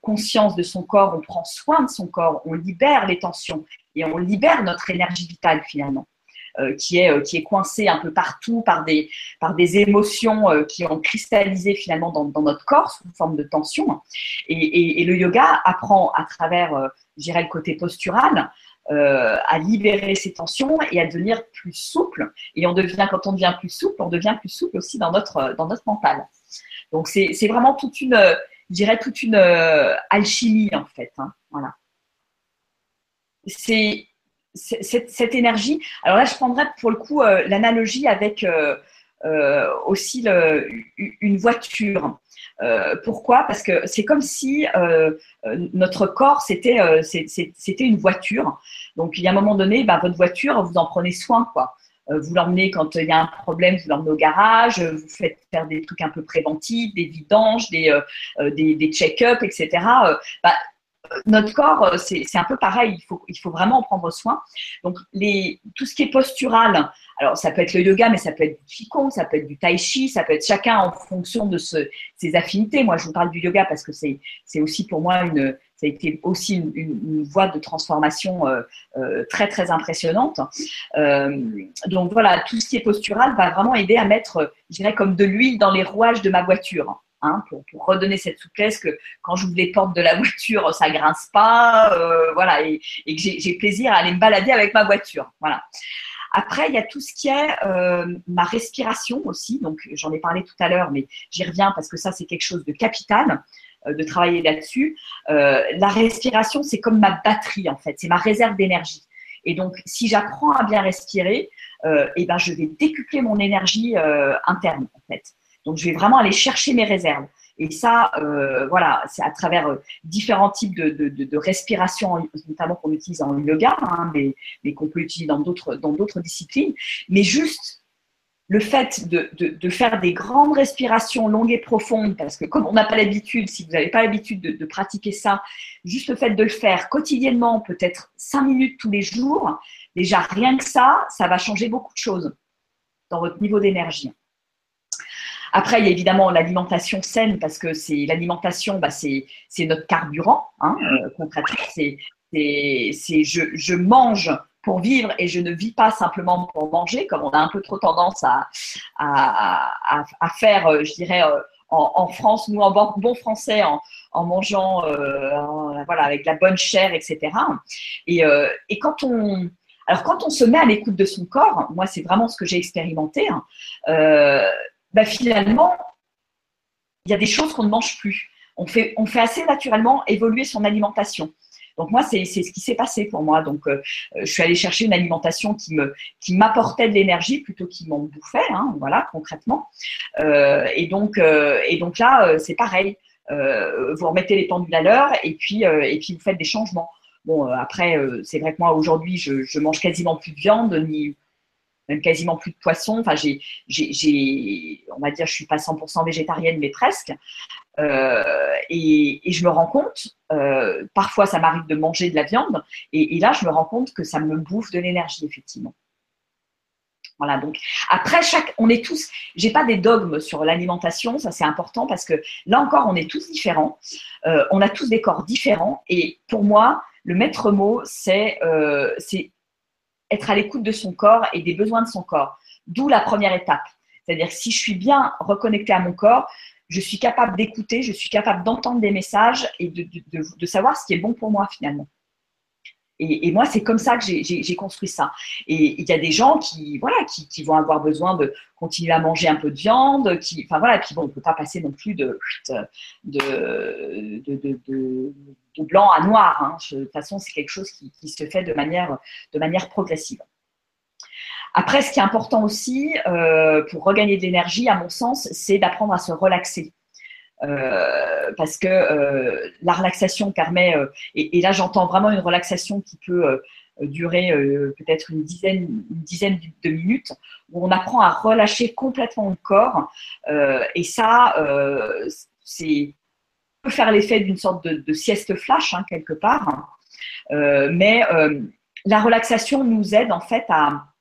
conscience de son corps, on prend soin de son corps, on libère les tensions et on libère notre énergie vitale finalement. Euh, qui, est, euh, qui est coincé un peu partout par des, par des émotions euh, qui ont cristallisé finalement dans, notre corps sous forme de tension. Et, le yoga apprend à travers, je dirais, le côté postural, à libérer ces tensions et à devenir plus souple. Et on devient, quand on devient plus souple, on devient plus souple aussi dans notre, dans notre mental. Donc c'est vraiment toute une, je dirais, toute une alchimie en fait. Hein, voilà. C'est cette, énergie. Alors là, je prendrais pour le coup euh, l'analogie avec euh, euh, aussi une voiture. pourquoi? Parce que c'est comme si notre corps c'était une voiture. Donc il y a un moment donné, ben, votre voiture, vous en prenez soin, quoi. Vous l'emmenez quand il y a un problème, vous l'emmenez au garage, vous faites faire des trucs un peu préventifs, des vidanges, des, des, check-up, etc. notre corps, euh, c'est un peu pareil. Il faut, il faut vraiment en prendre soin. Donc, les, tout ce qui est postural, alors ça peut être le yoga, mais ça peut être du qigong, ça peut être du tai chi, ça peut être chacun en fonction de ses affinités. Moi, je vous parle du yoga parce que c'est aussi pour moi une, ça a été aussi une, une, voie de transformation euh, euh, très très impressionnante. Euh, donc voilà, tout ce qui est postural va vraiment aider à mettre, je dirais, comme de l'huile dans les rouages de ma voiture. Hein, pour, redonner cette souplesse que quand j'ouvre les portes de la voiture, ça grince pas, euh, voilà, et, que j'ai plaisir à aller me balader avec ma voiture, voilà. Après, il y a tout ce qui est euh, ma respiration aussi. Donc, j'en ai parlé tout à l'heure, mais j'y reviens parce que ça, c'est quelque chose de capital euh, de travailler là-dessus. la respiration, c'est comme ma batterie en fait, c'est ma réserve d'énergie. Et donc, si j'apprends à bien respirer, eh ben, je vais décupler mon énergie interne en fait. Donc, je vais vraiment aller chercher mes réserves. Et ça, euh, voilà, c'est à travers euh, différents types de, de, de, respiration, notamment qu'on utilise en yoga, hein, mais, mais qu'on peut utiliser dans d'autres, dans d'autres disciplines. Mais juste le fait de, de, faire des grandes respirations longues et profondes, parce que comme on n'a pas l'habitude, si vous n'avez pas l'habitude de, pratiquer ça, juste le fait de le faire quotidiennement, peut-être cinq minutes tous les jours, déjà rien que ça, ça va changer beaucoup de choses dans votre niveau d'énergie. Après, il y a évidemment l'alimentation saine parce que c'est l'alimentation, bah, c'est notre carburant. Hein, euh, concrètement, c'est je, je mange pour vivre et je ne vis pas simplement pour manger, comme on a un peu trop tendance à, à, à, faire, euh, je dirais, euh, en, en, France, nous en bon, français, en, en mangeant voilà, avec la bonne chair, etc. Et, et quand on, alors quand on se met à l'écoute de son corps, moi c'est vraiment ce que j'ai expérimenté, hein, bah, finalement, il y a des choses qu'on ne mange plus. On fait, on fait assez naturellement évoluer son alimentation. Donc moi, c'est ce qui s'est passé pour moi. Donc euh, je suis allée chercher une alimentation qui qui m'apportait de l'énergie plutôt qu'il m'en bouffait, hein, voilà concrètement. Euh, et donc euh, et donc là, c'est pareil. vous remettez les pendules à l'heure et puis et puis vous faites des changements. Bon après, c'est vrai que moi aujourd'hui, je, je mange quasiment plus de viande ni même quasiment plus de poisson. Enfin, j'ai, on va dire, je suis pas 100% végétarienne, mais presque. Euh, et, je me rends compte, euh, parfois ça m'arrive de manger de la viande, et, là je me rends compte que ça me bouffe de l'énergie, effectivement. Voilà, donc après chaque, on est tous, j'ai pas des dogmes sur l'alimentation, ça c'est important parce que là encore on est tous différents, euh, on a tous des corps différents, et pour moi le maître mot c'est être à l'écoute de son corps et des besoins de son corps. D'où la première étape. C'est-à-dire si je suis bien reconnectée à mon corps, je suis capable d'écouter, je suis capable d'entendre des messages et de, savoir ce qui est bon pour moi finalement. Et, moi, c'est comme ça que j'ai construit ça. Et il y a des gens qui, voilà, qui, vont avoir besoin de continuer à manger un peu de viande, qui, enfin voilà, ne peut pas passer non plus de, blanc à noir. Hein. De toute façon, c'est quelque chose qui, se fait de manière, de manière progressive. Après, ce qui est important aussi euh, pour regagner de l'énergie, à mon sens, c'est d'apprendre à se relaxer. Euh, parce que euh, la relaxation permet, et, là j'entends vraiment une relaxation qui peut durer peut-être une dizaine, une dizaine de minutes, où on apprend à relâcher complètement le corps. et ça, c'est peut faire l'effet d'une sorte de, sieste flash hein, quelque part, mais la relaxation nous aide en fait à,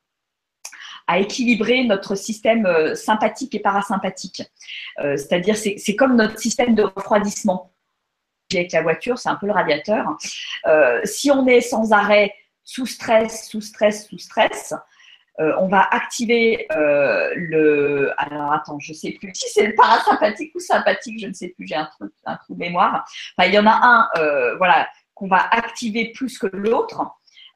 à équilibrer notre système euh, sympathique et parasympathique. Euh, c'est-à-dire, c'est comme notre système de refroidissement. Avec la voiture, c'est un peu le radiateur. Euh, si on est sans arrêt sous stress, sous stress, sous stress, on va activer le. Alors attends, je ne sais plus si c'est le parasympathique ou sympathique, je ne sais plus, j'ai un un trou de mémoire. Enfin, il y en a un, voilà, qu'on va activer plus que l'autre.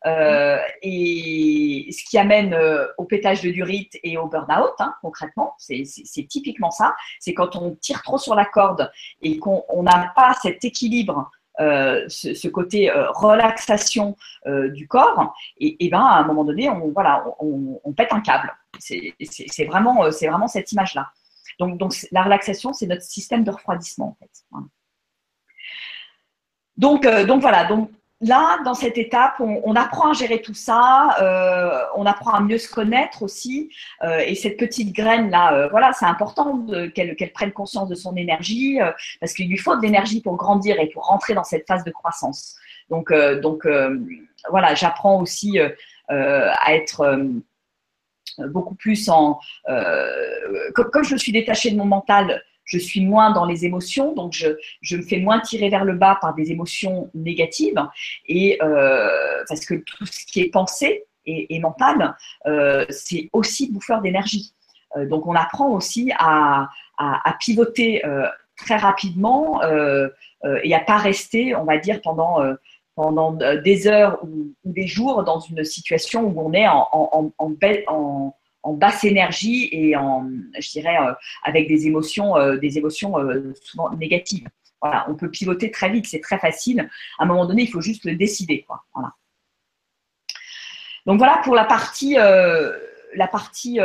Euh, et ce qui amène euh, au pétage de durite et au burn-out, hein, concrètement, c'est typiquement ça. C'est quand on tire trop sur la corde et qu'on n'a pas cet équilibre, euh, ce, côté relaxation du corps, et, et, ben à un moment donné, on, voilà, on, pète un câble. C'est vraiment, c'est vraiment cette image-là. Donc, la relaxation, c'est notre système de refroidissement en fait. Donc, donc voilà, donc là, dans cette étape, on, apprend à gérer tout ça, euh, on apprend à mieux se connaître aussi. Euh, et cette petite graine là, euh, voilà, c'est important qu'elle prenne conscience de son énergie parce qu'il lui faut de l'énergie pour grandir et pour rentrer dans cette phase de croissance. Donc, donc voilà, j'apprends aussi à être beaucoup plus en comme, comme, je suis détachée de mon mental je suis moins dans les émotions, donc je, je, me fais moins tirer vers le bas par des émotions négatives, et euh, parce que tout ce qui est pensé et, mental, euh, c'est aussi bouffeur d'énergie. Euh, donc on apprend aussi à, à, pivoter très rapidement et à pas rester, on va dire, pendant pendant des heures ou, des jours dans une situation où on est en, en, en en basse énergie et en, je dirais, euh, avec des émotions, euh, des émotions euh, souvent négatives. Voilà, on peut pivoter très vite, c'est très facile. À un moment donné, il faut juste le décider. Quoi. Voilà. Donc voilà pour la partie, la partie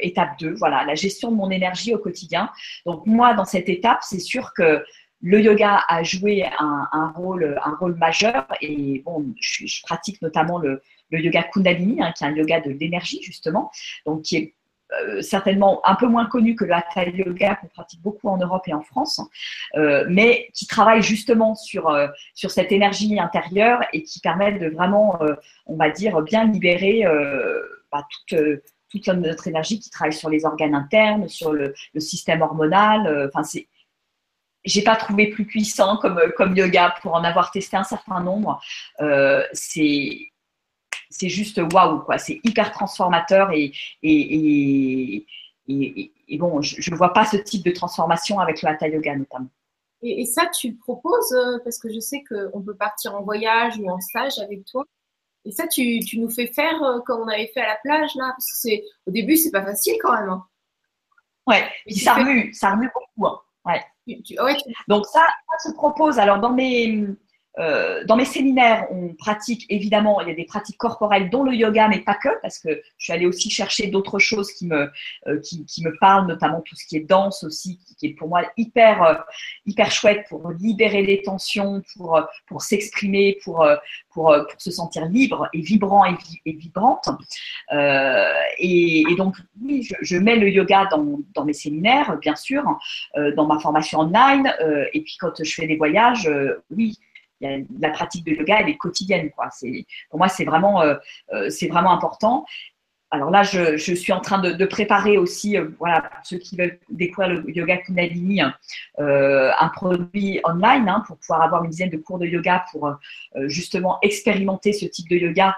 étape 2, voilà, la gestion de mon énergie au quotidien. Donc moi, dans cette étape, c'est sûr que le yoga a joué un, rôle, un rôle majeur et bon, je pratique notamment le, le yoga Kundalini, hein, qui est un yoga de l'énergie justement, donc qui est euh, certainement un peu moins connu que le Hatha Yoga qu'on pratique beaucoup en Europe et en France, euh, mais qui travaille justement sur, euh, sur cette énergie intérieure et qui permet de vraiment, on va dire, bien libérer bah, toute, toute notre énergie qui travaille sur les organes internes, sur le, le système hormonal. Enfin, c'est j'ai pas trouvé plus puissant comme, comme yoga pour en avoir testé un certain nombre. c'est c'est juste waouh, quoi. C'est hyper transformateur et, et, et, bon, je ne vois pas ce type de transformation avec le Hatha Yoga notamment. Et, ça, tu le proposes euh, parce que je sais qu'on peut partir en voyage ou en stage avec toi. Et ça, tu, tu nous fais faire euh, comme on avait fait à la plage là. Parce que c'est au début, c'est pas facile quand même. Hein. Ouais. Puis ça remue, ça remue beaucoup. Hein. Ouais. Donc ça, ça se propose. Alors dans mes euh, dans mes séminaires, on pratique évidemment, il y a des pratiques corporelles, dont le yoga, mais pas que, parce que je suis allée aussi chercher d'autres choses qui me, euh, qui, qui, me parlent, notamment tout ce qui est danse aussi, qui, est pour moi hyper, euh, hyper chouette pour libérer les tensions, pour, pour s'exprimer, pour, pour, pour, se sentir libre et vibrant et, et vibrante. Et, et, donc, oui, je, je, mets le yoga dans, dans mes séminaires, bien sûr, dans ma formation online, et puis quand je fais des voyages, oui la pratique de yoga, elle est quotidienne. Pour moi, c'est vraiment, euh, euh, c'est vraiment important. Alors là, je, suis en train de, préparer aussi, euh, voilà, pour ceux qui veulent découvrir le yoga Kundalini, un produit online hein, pour pouvoir avoir une dizaine de cours de yoga pour justement expérimenter ce type de yoga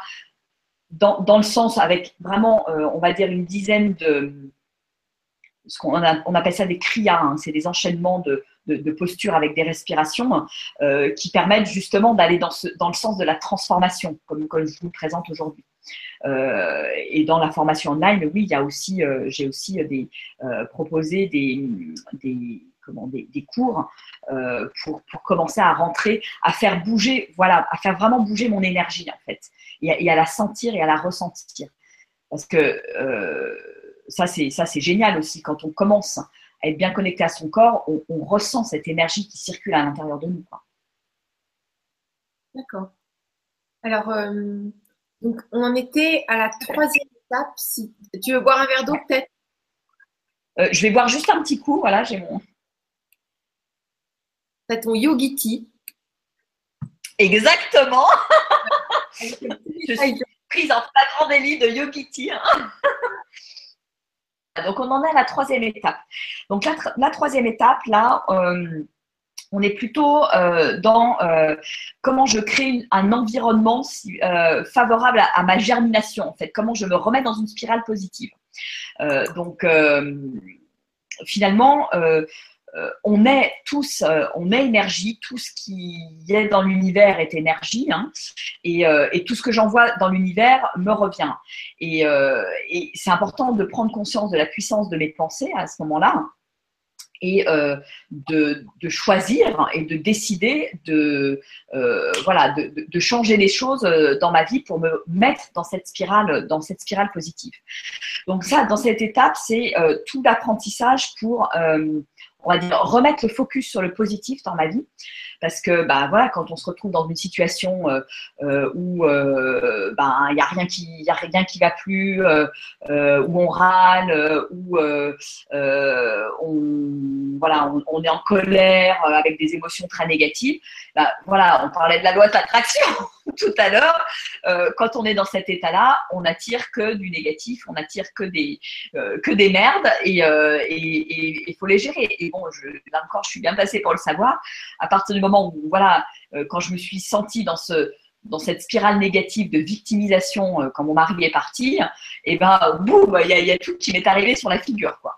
dans, le sens avec vraiment, on va dire, une dizaine de, ce qu'on on appelle ça des kriyas, hein. c'est des enchaînements de, de, postures avec des respirations euh, qui permettent justement d'aller dans, le sens de la transformation, comme, je vous présente aujourd'hui. Euh, et dans la formation online, oui, il y a aussi, euh, j'ai aussi proposé des, cours pour, commencer à rentrer, à faire bouger, voilà, à faire vraiment bouger mon énergie en fait, et à la sentir et à la ressentir. Parce que ça, c'est génial aussi quand on commence à être bien connecté à son corps, on, ressent cette énergie qui circule à l'intérieur de nous. D'accord. Alors, euh, donc, on en était à la troisième étape. Si tu veux boire un verre d'eau, peut-être? Euh, Je vais boire juste un petit coup. Voilà, j'ai mon. T'as ton yogiti. Exactement. Je suis prise en flagrant délit de yogiti. Hein. Donc, on en est à la troisième étape. Donc, la, troisième étape, là, euh, on est plutôt euh, dans euh, comment je crée un environnement favorable à, ma germination, en fait, comment je me remets dans une spirale positive. donc, finalement, on est tous, euh, on est énergie, tout ce qui est dans l'univers est énergie, hein, euh, et, tout ce que j'envoie dans l'univers me revient. Et, c'est important de prendre conscience de la puissance de mes pensées à ce moment-là et de, choisir et de décider de voilà de, changer les choses dans ma vie pour me mettre dans cette spirale dans cette spirale positive donc ça dans cette étape c'est tout l'apprentissage pour on va dire, remettre le focus sur le positif dans ma vie. Parce que bah, voilà, quand on se retrouve dans une situation euh, euh, où euh, ben, il n'y a, rien qui, y a rien qui va plus, où on râle, où on, voilà, on, est en colère avec des émotions très négatives, bah, voilà, on parlait de la loi de l'attraction tout à l'heure. quand on est dans cet état-là, on n'attire que du négatif, on n'attire que des, que des merdes et il faut les gérer. Bon, je, encore, je suis bien passée pour le savoir. À partir du moment où, voilà, euh, quand je me suis sentie dans ce dans cette spirale négative de victimisation euh, quand mon mari est parti, et eh ben boum, il y, a tout qui m'est arrivé sur la figure, quoi.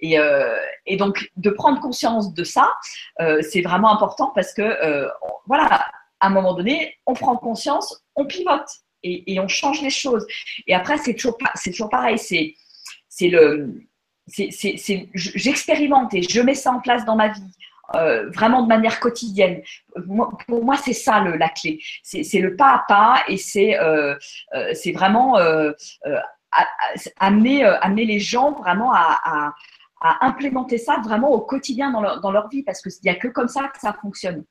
Et, euh, donc, de prendre conscience de ça, c'est vraiment important parce que, voilà, à un moment donné, on prend conscience, on pivote et, on change les choses. Et après, c'est toujours, toujours pareil. C'est, le, j'expérimente et je mets ça en place dans ma vie. Euh, vraiment de manière quotidienne. pour moi, c'est ça la clé. C'est le pas à pas et c'est euh, euh, vraiment amener, les gens vraiment à, implémenter ça vraiment au quotidien dans leur, dans vie parce qu'il n'y a que comme ça que ça fonctionne.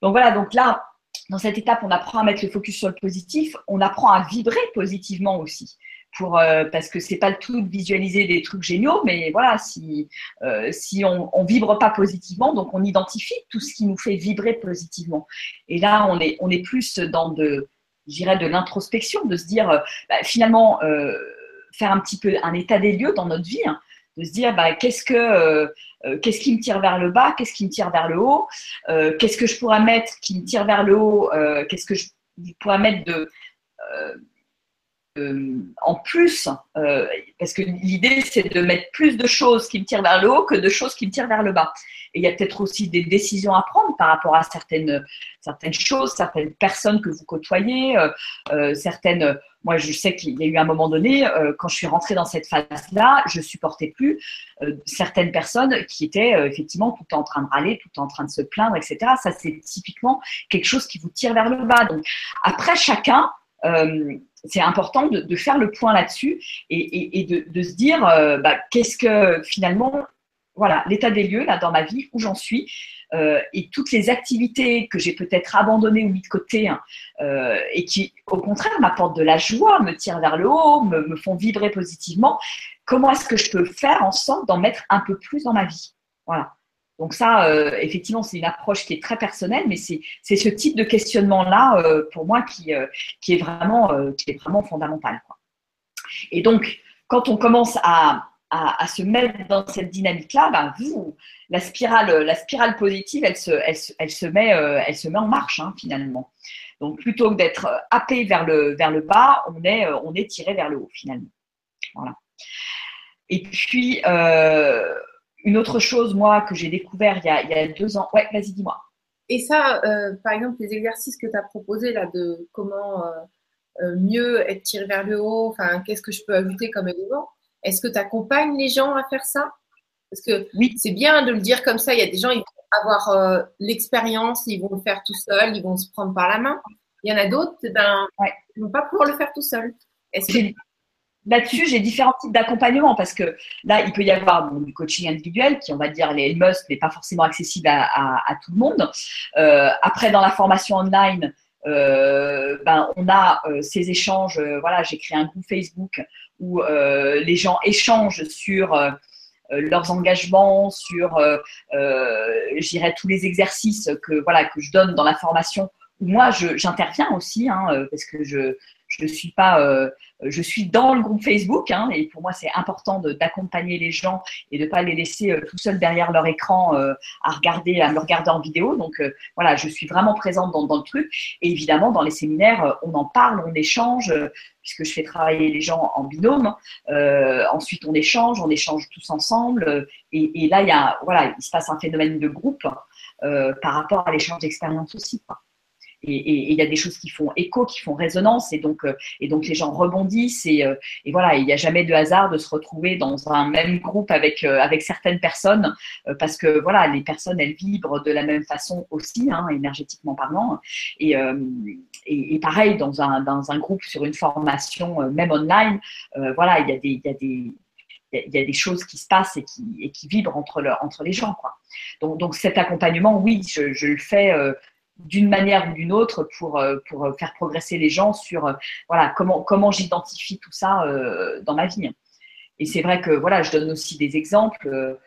Donc voilà, donc là, dans cette étape, on apprend à mettre le focus sur le positif, on apprend à vibrer positivement aussi euh, parce que c'est pas le tout de visualiser des trucs géniaux, mais voilà, si euh, si on, on vibre pas positivement, donc on identifie tout ce qui nous fait vibrer positivement. Et là, on est on est plus dans de, j'irais de l'introspection, de se dire euh, bah, finalement faire un petit peu un état des lieux dans notre vie, hein, de se dire bah, qu'est-ce que qu'est-ce qui me tire vers le bas, qu'est-ce qui me tire vers le haut, qu'est-ce que je pourrais mettre qui me tire vers le haut, qu'est-ce que je pourrais mettre de en plus, parce que l'idée c'est de mettre plus de choses qui me tirent vers le haut que de choses qui me tirent vers le bas. Et il y a peut-être aussi des décisions à prendre par rapport à certaines, certaines choses, certaines personnes que vous côtoyez, certaines moi, je sais qu'il y a eu un moment donné, euh, quand je suis rentrée dans cette phase-là, je supportais plus euh, certaines personnes qui étaient euh, effectivement tout en train de râler, tout en train de se plaindre, etc. Ça, c'est typiquement quelque chose qui vous tire vers le bas. Donc, après, chacun, c'est important de, faire le point là-dessus et, de, se dire, bah, qu'est-ce que finalement, voilà, l'état des lieux là dans ma vie, où j'en suis. Euh, et toutes les activités que j'ai peut-être abandonnées ou mis de côté hein, euh, et qui, au contraire, m'apportent de la joie, me tirent vers le haut, me, font vibrer positivement, comment est-ce que je peux faire en sorte d'en mettre un peu plus dans ma vie? Voilà. Donc ça, euh, effectivement, c'est une approche qui est très personnelle, mais c'est ce type de questionnement-là, pour moi, qui, qui, est vraiment, qui est vraiment fondamental. Et donc, quand on commence à, à, se mettre dans cette dynamique-là, ben, vous, la spirale, la spirale positive, elle se, elle, elle se, met, euh, elle se met en marche hein, finalement. Donc plutôt que d'être happé vers le, vers le bas, on est, euh, on est tiré vers le haut finalement. Voilà. Et puis, euh, une autre chose, moi, que j'ai découvert il y, a, il y a deux ans. Ouais, vas-y, dis-moi. Et ça, par exemple, les exercices que tu as proposés là de comment mieux être tiré vers le haut, enfin, qu'est-ce que je peux ajouter comme élément est-ce que tu accompagnes les gens à faire ça? Parce que oui. c'est bien de le dire comme ça. Il y a des gens, ils vont avoir euh, l'expérience, ils vont le faire tout seuls, ils vont se prendre par la main. Il y en a d'autres, ben, ils ne vont pas pouvoir le faire tout seuls. Là-dessus, j'ai différents types d'accompagnement parce que là, il peut y avoir du coaching individuel qui, on va dire, les must, n'est pas forcément accessible à, tout le monde. Euh, après, dans la formation online, euh, ben, on a ces échanges. voilà, j'ai créé un groupe Facebook où euh, les gens échangent sur euh, leurs engagements, sur, euh, tous les exercices que voilà que je donne dans la formation. Moi, j'interviens aussi hein, parce que je je suis pas, euh, je suis dans le groupe Facebook hein, et pour moi c'est important d'accompagner les gens et de pas les laisser euh, tout seuls derrière leur écran euh, à regarder, à me regarder en vidéo. Donc voilà, je suis vraiment présente dans, le truc et évidemment dans les séminaires on en parle, on échange puisque je fais travailler les gens en binôme. ensuite on échange, on échange tous ensemble et, là il y a voilà, il se passe un phénomène de groupe par rapport à l'échange d'expérience aussi. Et il y a des choses qui font écho, qui font résonance, et donc, euh, les gens rebondissent, et, euh, voilà, il n'y a jamais de hasard de se retrouver dans un même groupe avec, euh, certaines personnes, parce que voilà, les personnes, elles vibrent de la même façon aussi, hein, énergétiquement parlant, et, pareil, dans un, groupe sur une formation, même online, voilà, il y a des... Choses qui se passent et qui, vibrent entre, le, entre les gens. Quoi. Donc, cet accompagnement, oui, je le fais d'une manière ou d'une autre pour, euh, pour faire progresser les gens sur euh, voilà, comment, comment j'identifie tout ça euh, dans ma vie. Et c'est vrai que voilà, je donne aussi des exemples.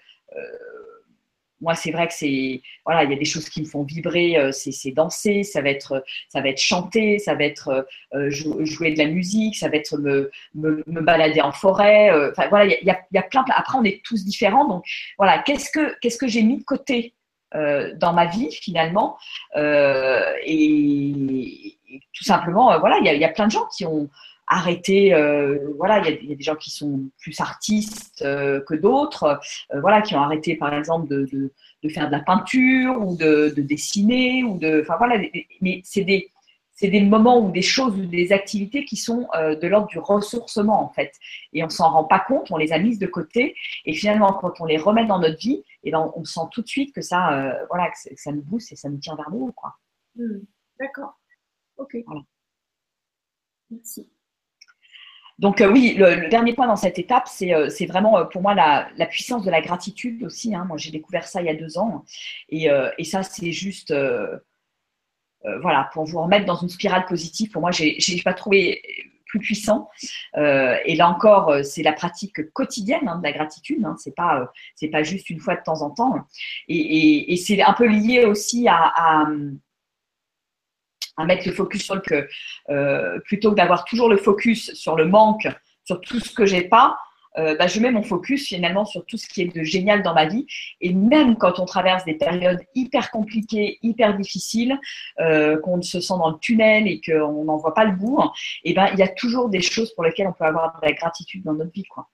moi, c'est vrai que c'est voilà, il y a des choses qui me font vibrer. c'est danser, ça va être ça va être chanter, ça va être jouer de la musique, ça va être me, me, balader en forêt. Enfin voilà, il y a, y a, plein. Après, on est tous différents. Donc voilà, qu'est-ce que qu'est-ce que j'ai mis de côté euh, dans ma vie finalement. Euh, et, tout simplement, euh, voilà, il y, a plein de gens qui ont arrêté. voilà, il y, a des gens qui sont plus artistes que d'autres. voilà, qui ont arrêté par exemple de, de, faire de la peinture ou de, de dessiner ou de. Enfin voilà, mais c'est des c'est des moments ou des choses ou des activités qui sont euh, de l'ordre du ressourcement en fait. Et on s'en rend pas compte, on les a mises de côté. Et finalement, quand on les remet dans notre vie, et eh ben, on sent tout de suite que ça, euh, voilà, que ça nous booste et ça nous tient vers le haut. Quoi. Hmm. D'accord. Ok. Merci. Donc euh, oui, le, dernier point dans cette étape, c'est vraiment pour moi la, puissance de la gratitude aussi. Hein. Moi, j'ai découvert ça il y a deux ans. Et, et ça, c'est juste voilà, pour vous remettre dans une spirale positive, pour moi, je n'ai pas trouvé plus puissant. Euh, et là encore, euh, c'est la pratique quotidienne hein, de la gratitude. Hein, c'est pas, pas juste une fois de temps en temps. Et, c'est un peu lié aussi à, à, mettre le focus sur le que plutôt que d'avoir toujours le focus sur le manque, sur tout ce que j'ai pas. Euh, bah, je mets mon focus finalement sur tout ce qui est de génial dans ma vie. Et même quand on traverse des périodes hyper compliquées, hyper difficiles, euh, qu'on se sent dans le tunnel et qu'on n'en voit pas le bout, et eh ben, il y a toujours des choses pour lesquelles on peut avoir de la gratitude dans notre vie. Quoi.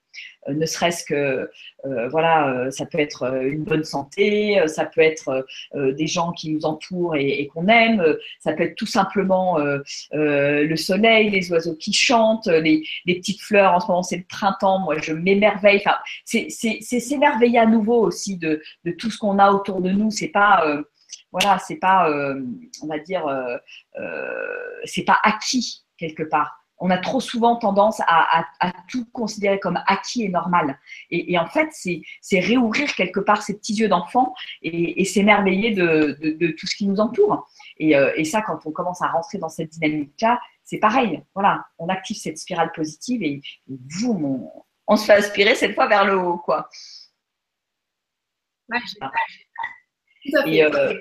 Euh, ne serait-ce que, euh, voilà, euh, ça peut être une bonne santé, ça peut être des gens qui nous entourent et, qu'on aime, ça peut être tout simplement le soleil, les oiseaux qui chantent, les, petites fleurs. En ce moment, c'est le printemps. Moi, je m'émerveille. C'est s'émerveiller à nouveau aussi de, de tout ce qu'on a autour de nous. C'est pas voilà, c'est pas, on va dire, c'est pas acquis quelque part on a trop souvent tendance à, tout considérer comme acquis et normal. Et, en fait, c'est réouvrir quelque part ces petits yeux d'enfant et, s'émerveiller de, tout ce qui nous entoure. Euh, et, ça, quand on commence à rentrer dans cette dynamique-là, c'est pareil. Voilà, on active cette spirale positive et, vous, on, se fait aspirer cette fois vers le haut, quoi. et, euh,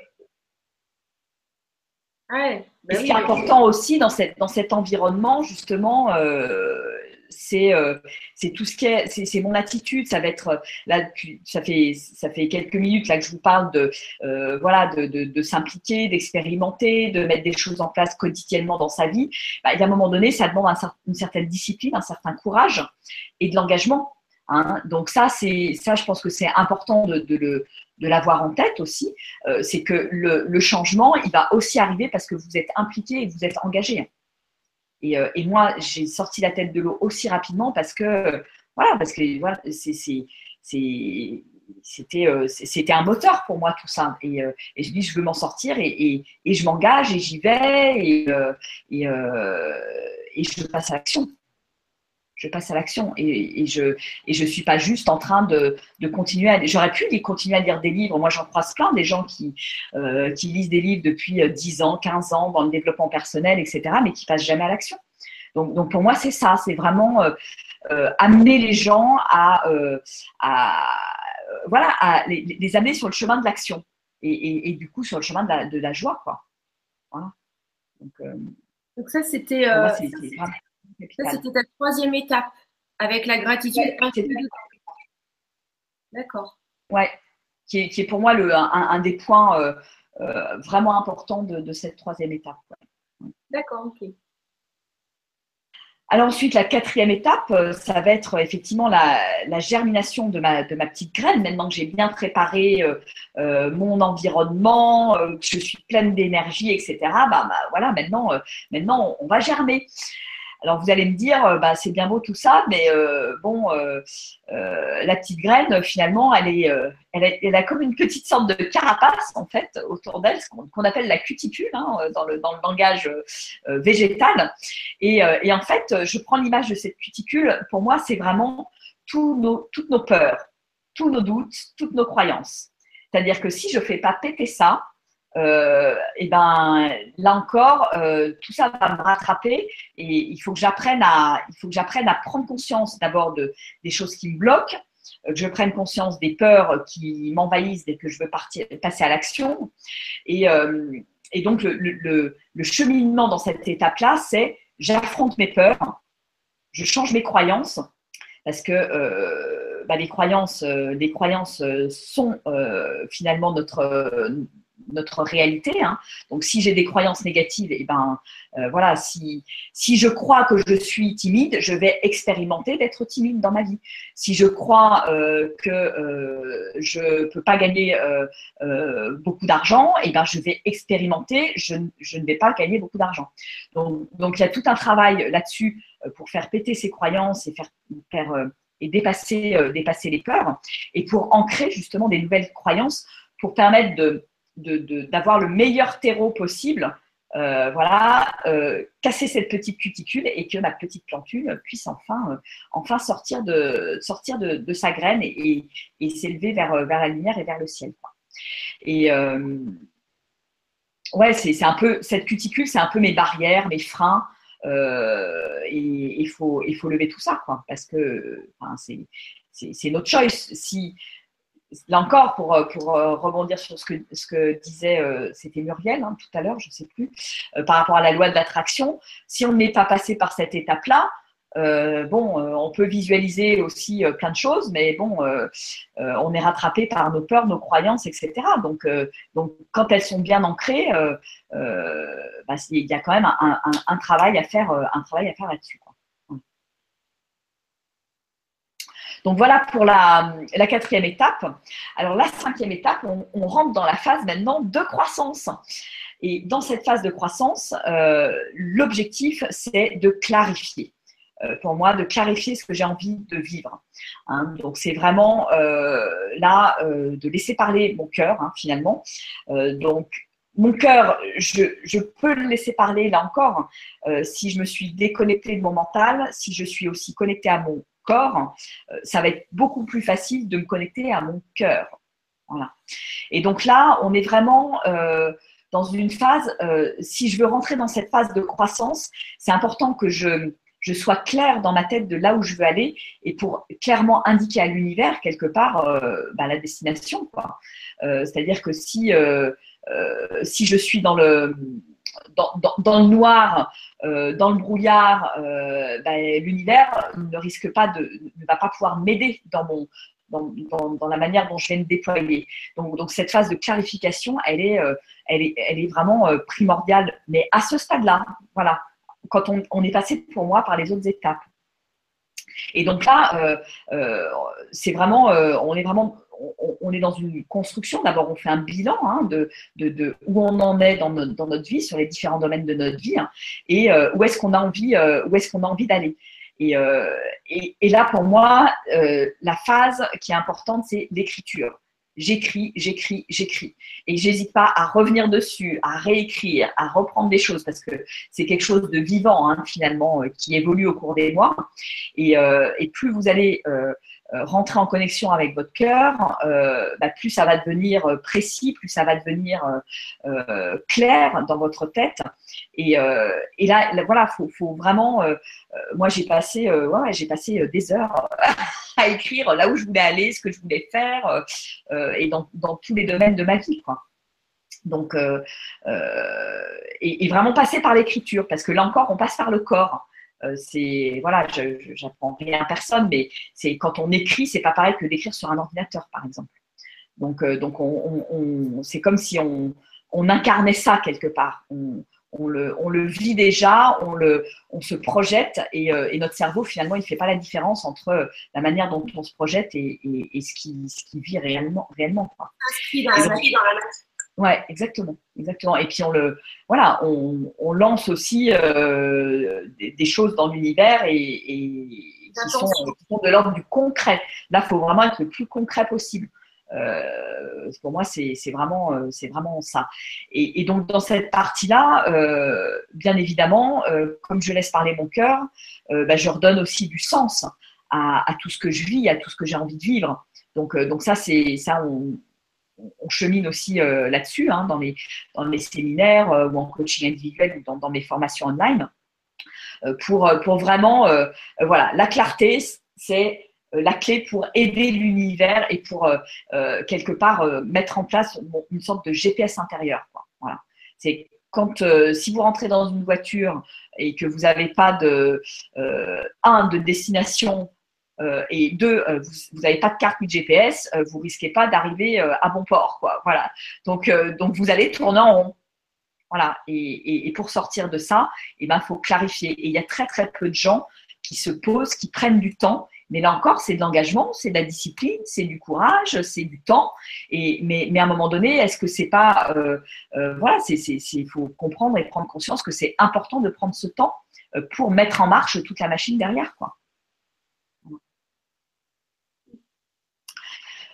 bah ce qui est important aussi dans, cette, dans cet environnement, justement, euh, euh, c'est tout ce qui est, c'est mon attitude. Ça va être là, ça fait ça fait quelques minutes là que je vous parle de euh, voilà de, de, de s'impliquer, d'expérimenter, de mettre des choses en place quotidiennement dans sa vie. Bah, il y a un moment donné, ça demande une certaine discipline, un certain courage et de l'engagement. Hein. Donc ça, c'est ça, je pense que c'est important de, de, de l'avoir en tête aussi, euh, c'est que le, changement, il va aussi arriver parce que vous êtes impliqué et vous êtes engagé. Et, euh, moi, j'ai sorti la tête de l'eau aussi rapidement parce que, voilà, parce que voilà, c'était euh, c'était un moteur pour moi tout ça. Et, et je dis, je veux m'en sortir et, et je m'engage et j'y vais et, et je passe à l'action je passe à l'action et, je et je suis pas juste en train de, continuer à j'aurais pu continuer à lire des livres. Moi j'en croise plein des gens qui euh, qui lisent des livres depuis 10 euh, ans 15 ans dans le développement personnel etc mais qui passent jamais à l'action. Donc, donc pour moi c'est ça c'est vraiment euh, amener les gens à, voilà à les, amener sur le chemin de l'action et, du coup sur le chemin de la, joie quoi. Voilà. Donc, ça c'était ça, c'était ta troisième étape avec la gratitude. D'accord. Ouais, qui est, qui est, pour moi le, un, des points euh, euh, vraiment importants de, cette troisième étape. D'accord, ok. Alors ensuite, la quatrième étape, euh, ça va être effectivement la, germination de ma, de ma, petite graine. Maintenant que j'ai bien préparé mon environnement, que je suis pleine d'énergie, etc. Bah, bah, voilà, maintenant, maintenant, on va germer. Alors vous allez me dire, euh, bah, c'est bien beau tout ça, mais euh, bon, euh, la petite graine, finalement, elle, a, comme une petite sorte de carapace en fait autour d'elle, qu'on appelle la cuticule hein, dans, le, langage végétal. Et, en fait, je prends l'image de cette cuticule. Pour moi, c'est vraiment toutes nos peurs, tous nos doutes, toutes nos croyances. C'est-à-dire que si je fais pas péter ça, euh, et ben là encore, euh, tout ça va me rattraper et il faut que j'apprenne à, il faut que j'apprenne à prendre conscience d'abord de des choses qui me bloquent, euh, que je prenne conscience des peurs qui m'envahissent dès que je veux partir, passer à l'action. Et, et donc le, le, cheminement dans cette étape-là, c'est j'affronte mes peurs, je change mes croyances parce que bah, les croyances, les croyances sont finalement notre notre réalité. Hein. Donc, si j'ai des croyances négatives, et eh ben euh, voilà, si, si je crois que je suis timide, je vais expérimenter d'être timide dans ma vie. Si je crois euh, que euh, je peux pas gagner euh, beaucoup d'argent, et eh ben je vais expérimenter, je, je, ne vais pas gagner beaucoup d'argent. Donc, donc, il y a tout un travail là-dessus pour faire péter ces croyances et faire, faire et dépasser, dépasser les peurs et pour ancrer justement des nouvelles croyances pour permettre de d'avoir le meilleur terreau possible, euh, voilà, euh, casser cette petite cuticule et que ma petite plantule puisse enfin, euh, enfin sortir de, sortir de, sa graine et, s'élever vers, vers la lumière et vers le ciel. Et ouais, c'est un peu cette cuticule, c'est un peu mes barrières, mes freins. et il faut, faut lever tout ça, quoi, parce que enfin, c'est notre choice. Si, là encore, pour, euh, euh, rebondir sur ce que, disait, euh, c'était Muriel hein, tout à l'heure, je ne sais plus, par rapport à la loi de l'attraction, si on n'est pas passé par cette étape-là, bon, on peut visualiser aussi plein de choses, mais bon, on est rattrapé par nos peurs, nos croyances, etc. Donc, donc quand elles sont bien ancrées, bah, il y a quand même un, travail à faire, un travail à faire là-dessus. Donc voilà pour la, quatrième étape. Alors la cinquième étape, on, rentre dans la phase maintenant de croissance. Et dans cette phase de croissance, euh, l'objectif, c'est de clarifier. Euh, pour moi, de clarifier ce que j'ai envie de vivre. Hein. donc c'est vraiment euh, là de laisser parler mon cœur hein, finalement. donc mon cœur, je, je, peux le laisser parler là encore si je me suis déconnectée de mon mental, si je suis aussi connectée à mon corps, euh, ça va être beaucoup plus facile de me connecter à mon cœur. Voilà. Et donc là, on est vraiment euh, dans une phase, euh, si je veux rentrer dans cette phase de croissance, c'est important que je, sois claire dans ma tête de là où je veux aller et pour clairement indiquer à l'univers quelque part bah, la destination. C'est-à-dire que si, si je suis dans le, dans, le noir, euh, dans le brouillard, euh, ben, l'univers ne risque pas de, ne va pas pouvoir m'aider dans mon dans, la manière dont je vais me déployer. Donc, cette phase de clarification, elle est, euh, elle est, vraiment primordiale. Mais à ce stade-là, voilà, quand on, on, est passé pour moi par les autres étapes. Et donc là, c'est vraiment, on est vraiment on, est dans une construction. D'abord, on fait un bilan hein, de, où on en est dans notre, vie, sur les différents domaines de notre vie, hein, et euh, où est-ce qu'on a envie, euh, où est-ce qu'on a envie d'aller. Et, euh, là, pour moi, la phase qui est importante, c'est l'écriture. J'écris, j'écris, j'écris. Et j'hésite pas à revenir dessus, à réécrire, à reprendre des choses parce que c'est quelque chose de vivant hein, finalement qui évolue au cours des mois. Et, plus vous allez rentrer en connexion avec votre cœur, euh, bah, plus ça va devenir euh, précis, plus ça va devenir clair dans votre tête. Et, là, voilà, faut, vraiment. moi, j'ai passé, des heures à écrire là où je voulais aller, ce que je voulais faire, et dans, tous les domaines de ma vie. Donc, et, vraiment passer par l'écriture, parce que là encore, on passe par le corps. Euh, c'est voilà, je n'apprends rien à personne, mais c'est quand on écrit, c'est pas pareil que d'écrire sur un ordinateur, par exemple. Donc, euh, donc on, c'est comme si on, incarnait ça quelque part. On, le, on, le, vit déjà, on, le, on se projette euh, et, notre cerveau finalement il ne fait pas la différence entre la manière dont on se projette et, ce, qui, ce qui vit réellement. réellement Ouais, exactement, exactement. Et puis on le, voilà, on, on lance aussi euh, des, choses dans l'univers et, et qui, sont, de l'ordre du concret. Là, il faut vraiment être le plus concret possible. Euh, pour moi, c'est vraiment, euh, c'est vraiment ça. Et, et, donc dans cette partie-là, bien évidemment, comme je laisse parler mon cœur, bah, je redonne aussi du sens à, à, tout ce que je vis, à tout ce que j'ai envie de vivre. Donc, donc ça, c'est ça, on, on chemine aussi euh, là-dessus, hein, dans, les, séminaires euh, ou en coaching individuel ou dans, mes formations online, euh, pour, vraiment, voilà, la clarté, c'est la clé pour aider l'univers et pour quelque part mettre en place une sorte de GPS intérieur. Voilà. C'est quand si vous rentrez dans une voiture et que vous n'avez pas de un de destination et deux, euh, vous n'avez pas de carte ni de GPS, euh, vous risquez pas d'arriver à bon port. Voilà. Donc, donc vous allez tourner en rond. Voilà. Et, pour sortir de ça, il eh ben, faut clarifier. Et il y a très très peu de gens qui se posent, qui prennent du temps. Mais là encore, c'est de l'engagement, c'est de la discipline, c'est du courage, c'est du temps. Et, mais, mais à un moment donné, est-ce que c'est pas. voilà, il faut comprendre et prendre conscience que c'est important de prendre ce temps pour mettre en marche toute la machine derrière. Quoi.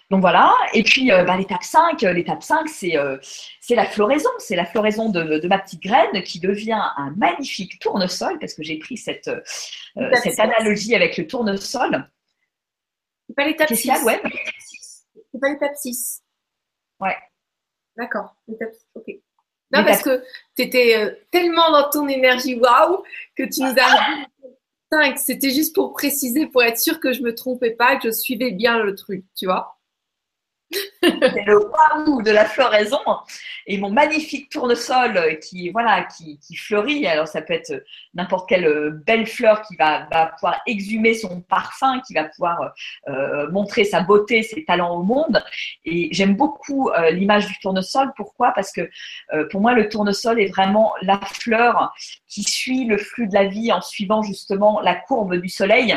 Donc voilà, et puis euh, bah, l'étape 5, euh, l'étape 5, euh, c'est la floraison, c'est la floraison de, ma petite graine qui devient un magnifique tournesol, parce que j'ai pris cette, cette analogie avec le tournesol. C'est pas l'étape 6. C'est pas l'étape 6. Ouais. D'accord, l'étape 6, ok. Non, parce que tu étais tellement dans ton énergie waouh que tu nous as 5. C'était juste pour préciser, pour être sûr que je me trompais pas, que je suivais bien le truc, tu vois. C'est le waouh de la floraison et mon magnifique tournesol qui voilà qui, fleurit. Alors ça peut être n'importe quelle euh, belle fleur qui va, va, pouvoir exhumer son parfum, qui va pouvoir euh, montrer sa beauté, ses talents au monde. Et j'aime beaucoup euh, l'image du tournesol. Pourquoi? Parce que pour moi le tournesol est vraiment la fleur qui suit le flux de la vie en suivant justement la courbe du soleil.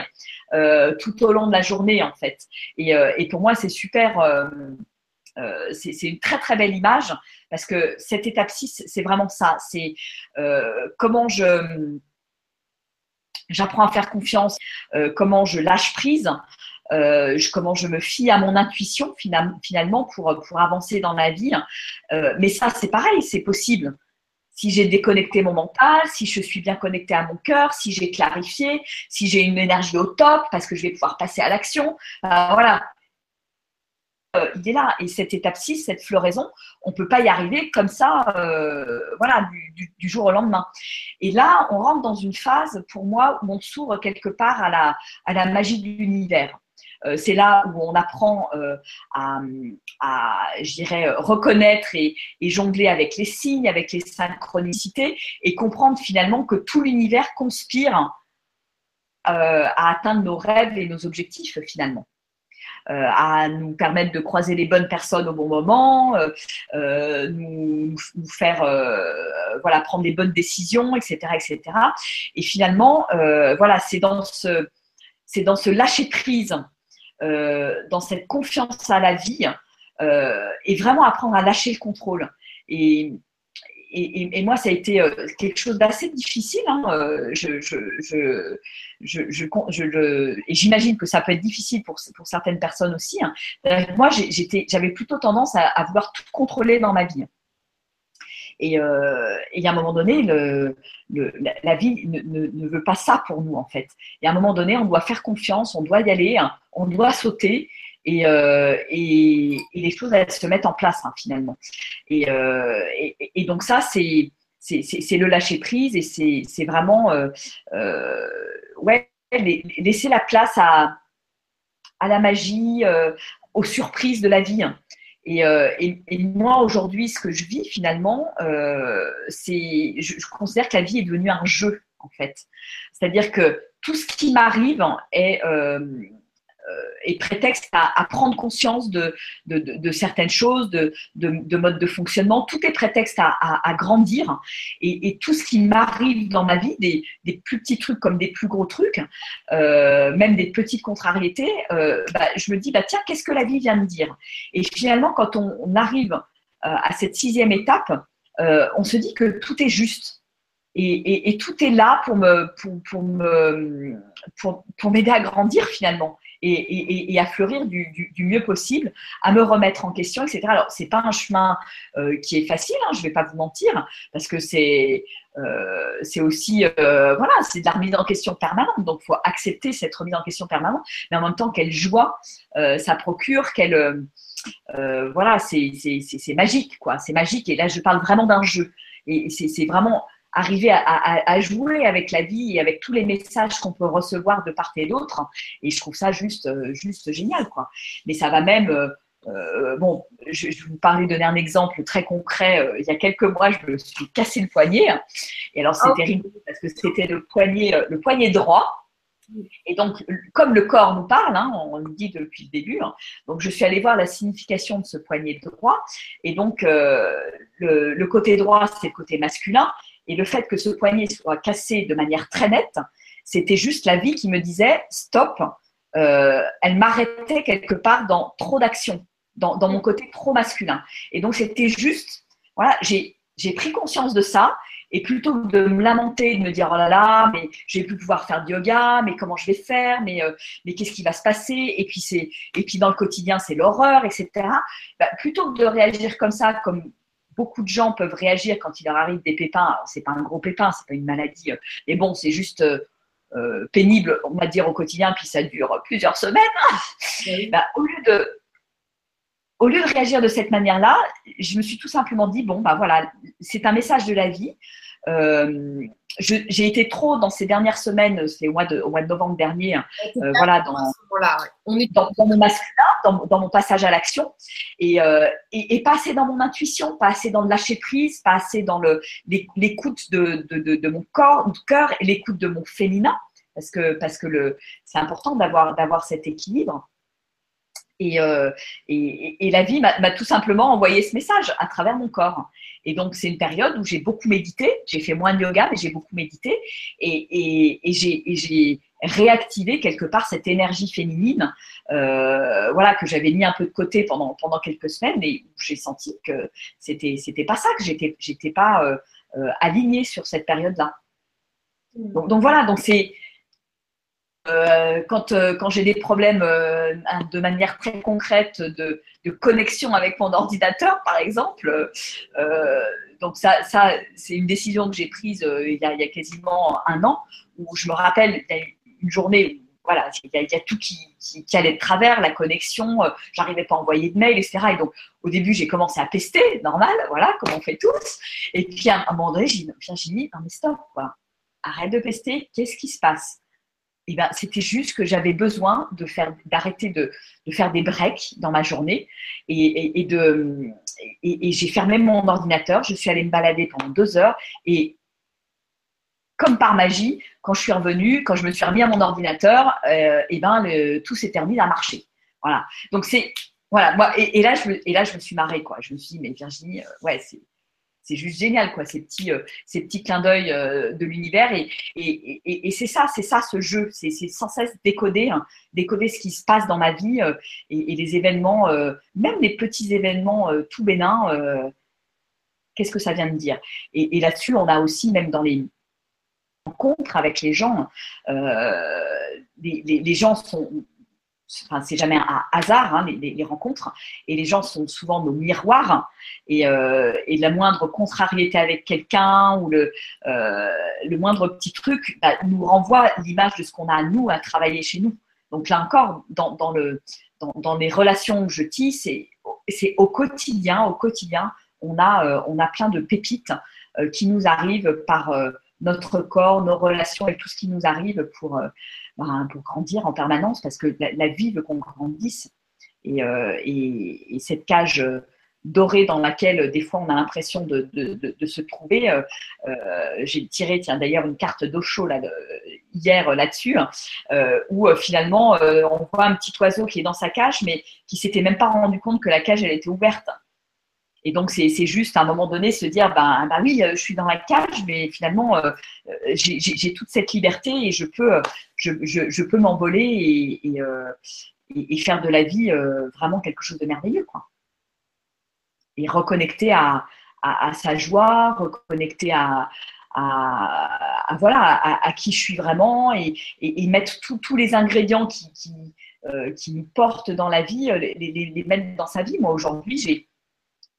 Euh, tout au long de la journée en fait. Et, euh, pour moi, c'est super. Euh, c'est une très très belle image parce que cette étape 6, c'est vraiment ça. C'est comment je j'apprends à faire confiance, comment je lâche prise, comment je me fie à mon intuition finalement pour, pour avancer dans la vie. mais ça, c'est pareil, c'est possible si j'ai déconnecté mon mental, si je suis bien connecté à mon cœur, si j'ai clarifié, si j'ai une énergie au top parce que je vais pouvoir passer à l'action. Euh, voilà. Euh, il est là. Et cette étape 6, cette floraison, on ne peut pas y arriver comme ça, euh, voilà, du, jour au lendemain. Et là, on rentre dans une phase, pour moi, où on s'ouvre quelque part à la magie de l'univers. Euh, c'est là où on apprend euh, à, je dirais, reconnaître et, jongler avec les signes, avec les synchronicités et comprendre finalement que tout l'univers conspire euh, à atteindre nos rêves et nos objectifs finalement. à nous permettre de croiser les bonnes personnes au bon moment, nous, faire voilà prendre des bonnes décisions, etc., etc. Et finalement, voilà, c'est dans ce c'est dans ce lâcher prise dans cette confiance à la vie euh, et vraiment apprendre à lâcher le contrôle. Et, et, moi, ça a été euh, quelque chose d'assez difficile. Hein. Je, je, je, je, et j'imagine que ça peut être difficile pour, pour certaines personnes aussi. Hein. Moi, j'avais plutôt tendance à, vouloir tout contrôler dans ma vie. Et, euh, et, à un moment donné, la, vie ne, veut pas ça pour nous, en fait. Et à un moment donné, on doit faire confiance, on doit y aller, hein, on doit sauter. Et, euh, et, les choses, elles se mettent en place, hein, finalement. Et, euh, et, donc ça, c'est le lâcher prise et c'est vraiment euh, ouais laisser la place à, la magie, aux surprises de la vie. Hein. Euh, et, moi, aujourd'hui, ce que je vis finalement, euh, c'est, je, je, considère que la vie est devenue un jeu, en fait. C'est-à-dire que tout ce qui m'arrive est, euh, et prétexte à, prendre conscience de, certaines choses, de, de, modes de fonctionnement. Tout est prétexte à, grandir. Et, tout ce qui m'arrive dans ma vie, des, plus petits trucs comme des plus gros trucs, euh, même des petites contrariétés, euh, bah, je me dis, bah, tiens, qu'est-ce que la vie vient de dire? Et finalement, quand on, arrive à cette sixième étape, on se dit que tout est juste. Et, tout est là pour me me pour m'aider à grandir finalement et, à fleurir du, mieux possible, à me remettre en question, etc. Alors, c'est pas un chemin euh, qui est facile, hein, je vais pas vous mentir, parce que c'est euh, aussi euh, voilà, c'est de la remise en question permanente. Donc, il faut accepter cette remise en question permanente, mais en même temps, quelle joie ça procure, quelle voilà, c'est magique, quoi. C'est magique. Et là, je parle vraiment d'un jeu. Et c'est vraiment arriver à, jouer avec la vie et avec tous les messages qu'on peut recevoir de part et d'autre. Et je trouve ça juste, euh, juste génial, quoi. Mais ça va même. Euh, euh, bon, je, vous parler, donner un exemple très concret. il y a quelques mois, je me suis cassé le poignet. Et alors, c'était terrible parce que c'était le poignet, le poignet droit. Et donc, comme le corps nous parle, hein, on le dit depuis le début, hein, donc je suis allée voir la signification de ce poignet droit. Et donc, le, le, côté droit, c'est le côté masculin. Et le fait que ce poignet soit cassé de manière très nette, c'était juste la vie qui me disait stop. Euh, elle m'arrêtait quelque part dans trop d'action, dans, mon côté trop masculin. Et donc c'était juste, voilà, j'ai pris conscience de ça. Et plutôt que de me lamenter, de me dire oh là là, mais je vais plus pouvoir faire de yoga, mais comment je vais faire, mais euh, qu'est-ce qui va se passer? Et puis c'est et puis dans le quotidien c'est l'horreur, etc. Bah, plutôt que de réagir comme ça, comme beaucoup de gens peuvent réagir quand il leur arrive des pépins. C'est pas un gros pépin, c'est pas une maladie, mais bon, c'est juste euh, euh, pénible, on va dire au quotidien, puis ça dure plusieurs semaines. Bah, au lieu de au lieu de réagir de cette manière-là, je me suis tout simplement dit bon bah voilà, c'est un message de la vie. Euh, j'ai été trop dans ces dernières semaines, c'est au mois de, au mois de novembre dernier, euh, voilà, dans, on est dans, mon masculin, dans, mon passage à l'action, et, euh, et, pas assez dans mon intuition, pas assez dans le lâcher prise, pas assez dans l'écoute de, de, de, de, mon corps, de cœur et l'écoute de mon féminin, parce que parce que le c'est important d'avoir d'avoir cet équilibre. Et, euh, et, et, la vie m'a tout simplement envoyé ce message à travers mon corps. Et donc, c'est une période où j'ai beaucoup médité. J'ai fait moins de yoga, mais j'ai beaucoup médité. Et, j'ai réactivé quelque part cette énergie féminine euh, voilà, que j'avais mis un peu de côté pendant, pendant quelques semaines où j'ai senti que c'était c'était pas ça, que j'étais j'étais pas euh, alignée sur cette période-là. Mmh. Donc, donc voilà, donc c'est euh, quand, euh, quand j'ai des problèmes euh, de manière très concrète de, de, connexion avec mon ordinateur, par exemple, donc ça, ça c'est une décision que j'ai prise il y, a, quasiment un an, où je me rappelle, il y a une journée où voilà, il y, a, il y a tout qui, qui, allait de travers, la connexion, j'arrivais pas à envoyer de mail, etc. Et donc, au début, j'ai commencé à pester, normal, voilà, comme on fait tous. Et puis, à un moment donné, j'ai dit, non mais stop, quoi. Arrête de pester, qu'est-ce qui se passe? Eh ben, c'était juste que j'avais besoin de faire, d'arrêter de, faire des breaks dans ma journée et, et, de, et, j'ai fermé mon ordinateur. Je suis allée me balader pendant deux heures et comme par magie, quand je suis revenue, quand je me suis remis à mon ordinateur, euh, et ben tout s'est remis à marcher. Voilà. Donc c'est voilà moi et, là je et là je me suis marrée quoi. Je me suis dit mais Virginie, euh, ouais c'est c'est juste génial, quoi, ces petits, euh, ces petits clins d'œil euh, de l'univers. Et, c'est ça, c'est ça ce jeu, c'est sans cesse décoder, hein, décoder ce qui se passe dans ma vie euh, et, les événements, même les petits événements tout bénins, qu'est-ce que ça vient de dire? Et, là-dessus, on a aussi, même dans les rencontres avec les gens, les gens sont enfin, c'est jamais un hasard, hein, les, rencontres, et les gens sont souvent nos miroirs, et, euh, la moindre contrariété avec quelqu'un ou le, euh, le moindre petit truc bah, nous renvoie l'image de ce qu'on a à nous à travailler chez nous. Donc là encore, dans, dans le, dans, dans, les relations je tisse, c'est au quotidien, au quotidien, on a, euh, on a plein de pépites qui nous arrivent par notre corps, nos relations et tout ce qui nous arrive pour, ben, pour grandir en permanence parce que la, vie veut qu'on grandisse. Et, euh, et, cette cage dorée dans laquelle des fois on a l'impression de, de, se trouver. Euh, euh, j'ai tiré, tiens d'ailleurs, une carte chaud là, hier là-dessus, hein, où finalement on voit un petit oiseau qui est dans sa cage, mais qui s'était même pas rendu compte que la cage elle était ouverte. Et donc, c'est juste à un moment donné se dire, ben, bah oui, euh, je suis dans la cage, mais finalement, euh, euh, j'ai toute cette liberté et je peux, je, je, peux m'envoler et, et, faire de la vie vraiment quelque chose de merveilleux. Quoi. Et reconnecter à, à, sa joie, reconnecter à, à, voilà, à, qui je suis vraiment et, et, mettre tous les ingrédients qui, qui, nous portent dans la vie, les mettre dans sa vie. Moi, aujourd'hui, j'ai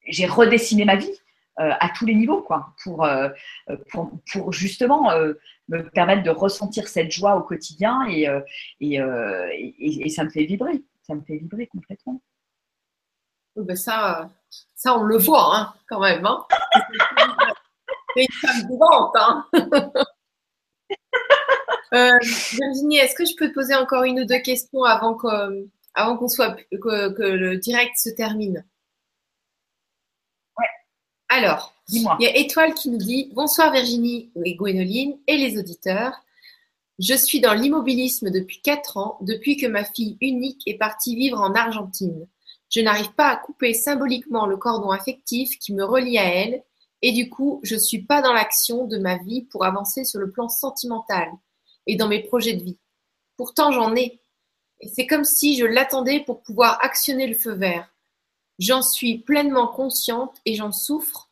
j'ai redessiné ma vie euh, à tous les niveaux, quoi, pour, euh, pour, pour, justement euh, me permettre de ressentir cette joie au quotidien et, et, et, ça me fait vibrer, ça me fait vibrer complètement. Ben ça, ça, on le voit hein, quand même. Hein. C'est une femme vivante. Hein. Virginie, est-ce que je peux te poser encore une ou deux questions avant qu'on avant qu'on soit que, que le direct se termine? Alors, dis-moi. Il y a Étoile qui nous dit Bonsoir Virginie et Gwénoline et les auditeurs. Je suis dans l'immobilisme depuis 4 ans, depuis que ma fille unique est partie vivre en Argentine. Je n'arrive pas à couper symboliquement le cordon affectif qui me relie à elle, et du coup, je ne suis pas dans l'action de ma vie pour avancer sur le plan sentimental et dans mes projets de vie. Pourtant, j'en ai. Et c'est comme si je l'attendais pour pouvoir actionner le feu vert. J'en suis pleinement consciente et j'en souffre.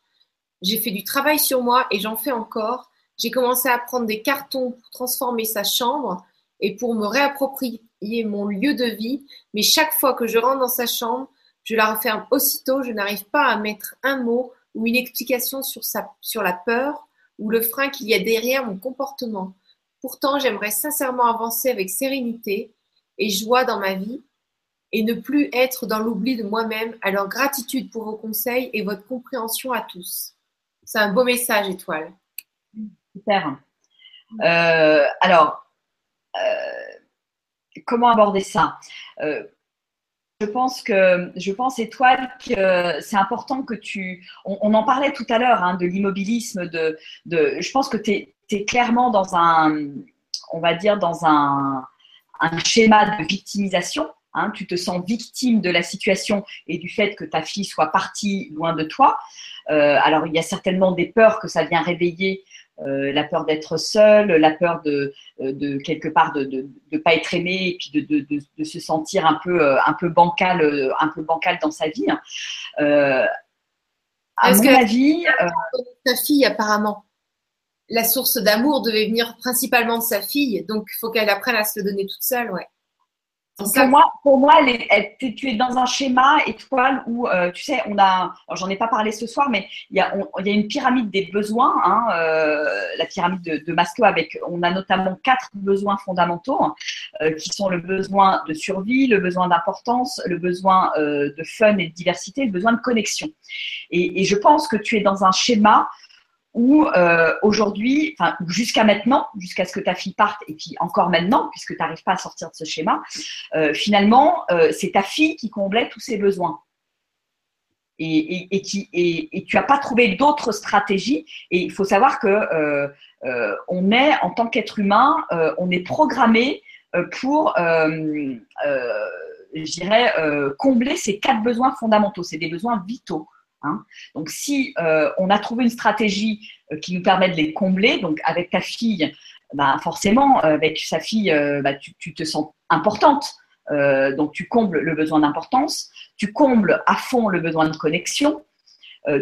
J'ai fait du travail sur moi et j'en fais encore. J'ai commencé à prendre des cartons pour transformer sa chambre et pour me réapproprier mon lieu de vie. Mais chaque fois que je rentre dans sa chambre, je la referme aussitôt. Je n'arrive pas à mettre un mot ou une explication sur, sa, sur la peur ou le frein qu'il y a derrière mon comportement. Pourtant, j'aimerais sincèrement avancer avec sérénité et joie dans ma vie et ne plus être dans l'oubli de moi-même. Alors gratitude pour vos conseils et votre compréhension à tous. C'est un beau message, Étoile. Super. alors, comment aborder ça? Je pense que, je pense, Étoile, que c'est important que tu. On, en parlait tout à l'heure hein, de l'immobilisme. De, je pense que tu es, clairement dans un, on va dire, dans un, un schéma de victimisation. Hein. tu te sens victime de la situation et du fait que ta fille soit partie loin de toi. Euh, alors, il y a certainement des peurs que ça vient réveiller euh, la peur d'être seul, la peur de, euh, de quelque part de ne pas être aimé et puis de, se sentir un peu, un peu bancal, un peu bancal dans sa vie. Euh, à mon avis, sa fille apparemment, la source d'amour devait venir principalement de sa fille, donc il faut qu'elle apprenne à se le donner toute seule, ouais. Pour moi, pour moi tu es dans un schéma étoile où, euh, tu sais, on a, j'en ai pas parlé ce soir, mais il y a, il y a une pyramide des besoins, hein, euh, la pyramide de, de, Maslow, avec, on a notamment quatre besoins fondamentaux, euh, qui sont le besoin de survie, le besoin d'importance, le besoin de fun et de diversité, le besoin de connexion. Et, et je pense que tu es dans un schéma où euh, aujourd'hui, enfin jusqu'à maintenant, jusqu'à ce que ta fille parte, et puis encore maintenant, puisque tu n'arrives pas à sortir de ce schéma, euh, finalement, euh, c'est ta fille qui comblait tous ses besoins. Et, et, qui, et, tu n'as pas trouvé d'autres stratégies. Et il faut savoir que on est, en tant qu'être humain, on est programmé pour, je dirais, combler ces quatre besoins fondamentaux. C'est des besoins vitaux. Hein. Donc, si euh, on a trouvé une stratégie euh, qui nous permet de les combler, donc avec ta fille, bah, forcément, avec sa fille, euh, bah, tu, te sens importante. donc, tu combles le besoin d'importance, tu combles à fond le besoin de connexion,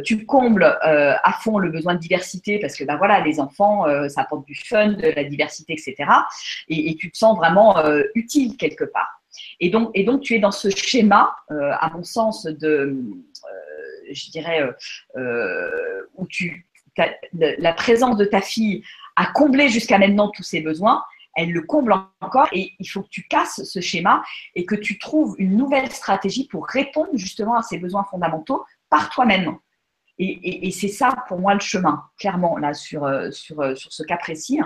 tu combles à fond le besoin de diversité parce que bah, voilà, les enfants, ça apporte du fun, de la diversité, etc. Et, tu te sens vraiment utile quelque part. Et donc, tu es dans ce schéma, à mon sens, de je dirais, euh, euh, où la présence de ta fille a comblé jusqu'à maintenant tous ses besoins, elle le comble encore et il faut que tu casses ce schéma et que tu trouves une nouvelle stratégie pour répondre justement à ces besoins fondamentaux par toi-même. Et, c'est ça pour moi le chemin, clairement, là, sur, euh, sur, sur ce cas précis.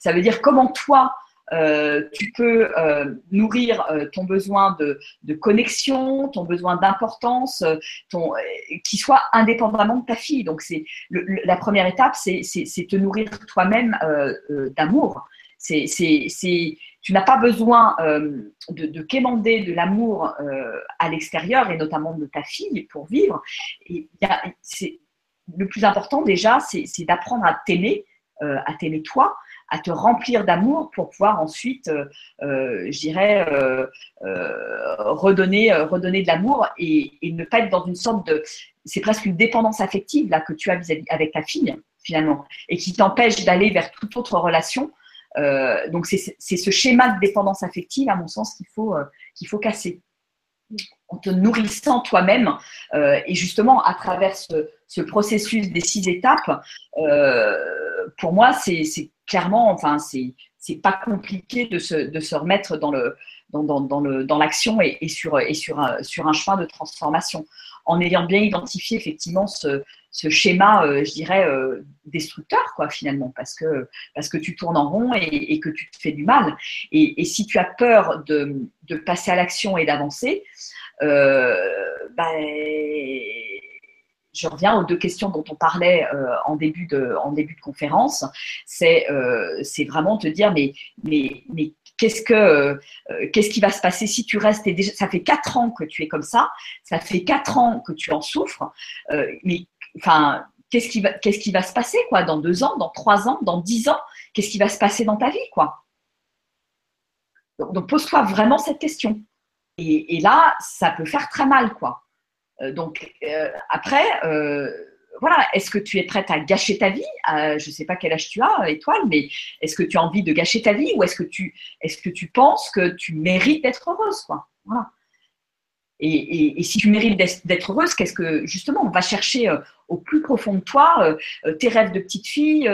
Ça veut dire comment toi, euh, tu peux euh, nourrir euh, ton besoin de, connexion, ton besoin d'importance, qui soit indépendamment de ta fille. Donc, c'est la première étape, c'est te nourrir toi-même d'amour. Tu n'as pas besoin de, de, quémander de l'amour à l'extérieur et notamment de ta fille pour vivre. Et le plus important déjà, c'est d'apprendre à t'aimer, à t'aimer toi, à te remplir d'amour pour pouvoir ensuite, euh, euh, je dirais, euh, redonner, redonner de l'amour et, ne pas être dans une sorte de, c'est presque une dépendance affective là que tu as vis-à-vis avec ta fille finalement et qui t'empêche d'aller vers toute autre relation. donc c'est ce schéma de dépendance affective, à mon sens, qu'il faut, qu'il faut casser en te nourrissant toi-même et justement à travers ce, processus des six étapes, pour moi, c'est clairement, enfin, c'est c'est pas compliqué de se, de se remettre dans le dans, dans, dans le dans l'action et, et, sur et sur un, sur un chemin de transformation en ayant bien identifié effectivement ce, ce schéma, euh, je dirais, euh, destructeur, quoi, finalement, parce que, parce que tu tournes en rond et, et que tu te fais du mal. Et, et si tu as peur de, de passer à l'action et d'avancer, euh, ben, je reviens aux deux questions dont on parlait euh, en, début de, conférence. C'est euh, vraiment te dire, mais, euh, qu'est-ce qui va se passer si tu restes? Déjà, ça fait quatre ans que tu es comme ça, ça fait quatre ans que tu en souffres, mais enfin qu'est-ce qui va qu'est-ce qui va se passer quoi dans deux ans, dans trois ans, dans dix ans, qu'est-ce qui va se passer dans ta vie quoi? Donc, pose-toi vraiment cette question. Et, et, là, ça peut faire très mal quoi. Euh, donc euh, après, euh, voilà, est-ce que tu es prête à gâcher ta vie? Je ne sais pas quel âge tu as, Étoile, mais est-ce que tu as envie de gâcher ta vie ou est-ce que tu, est-ce que tu penses que tu mérites d'être heureuse quoi? Voilà. Et, et, si tu mérites d'être heureuse, qu'est-ce que justement on va chercher au plus profond de toi tes rêves de petite fille,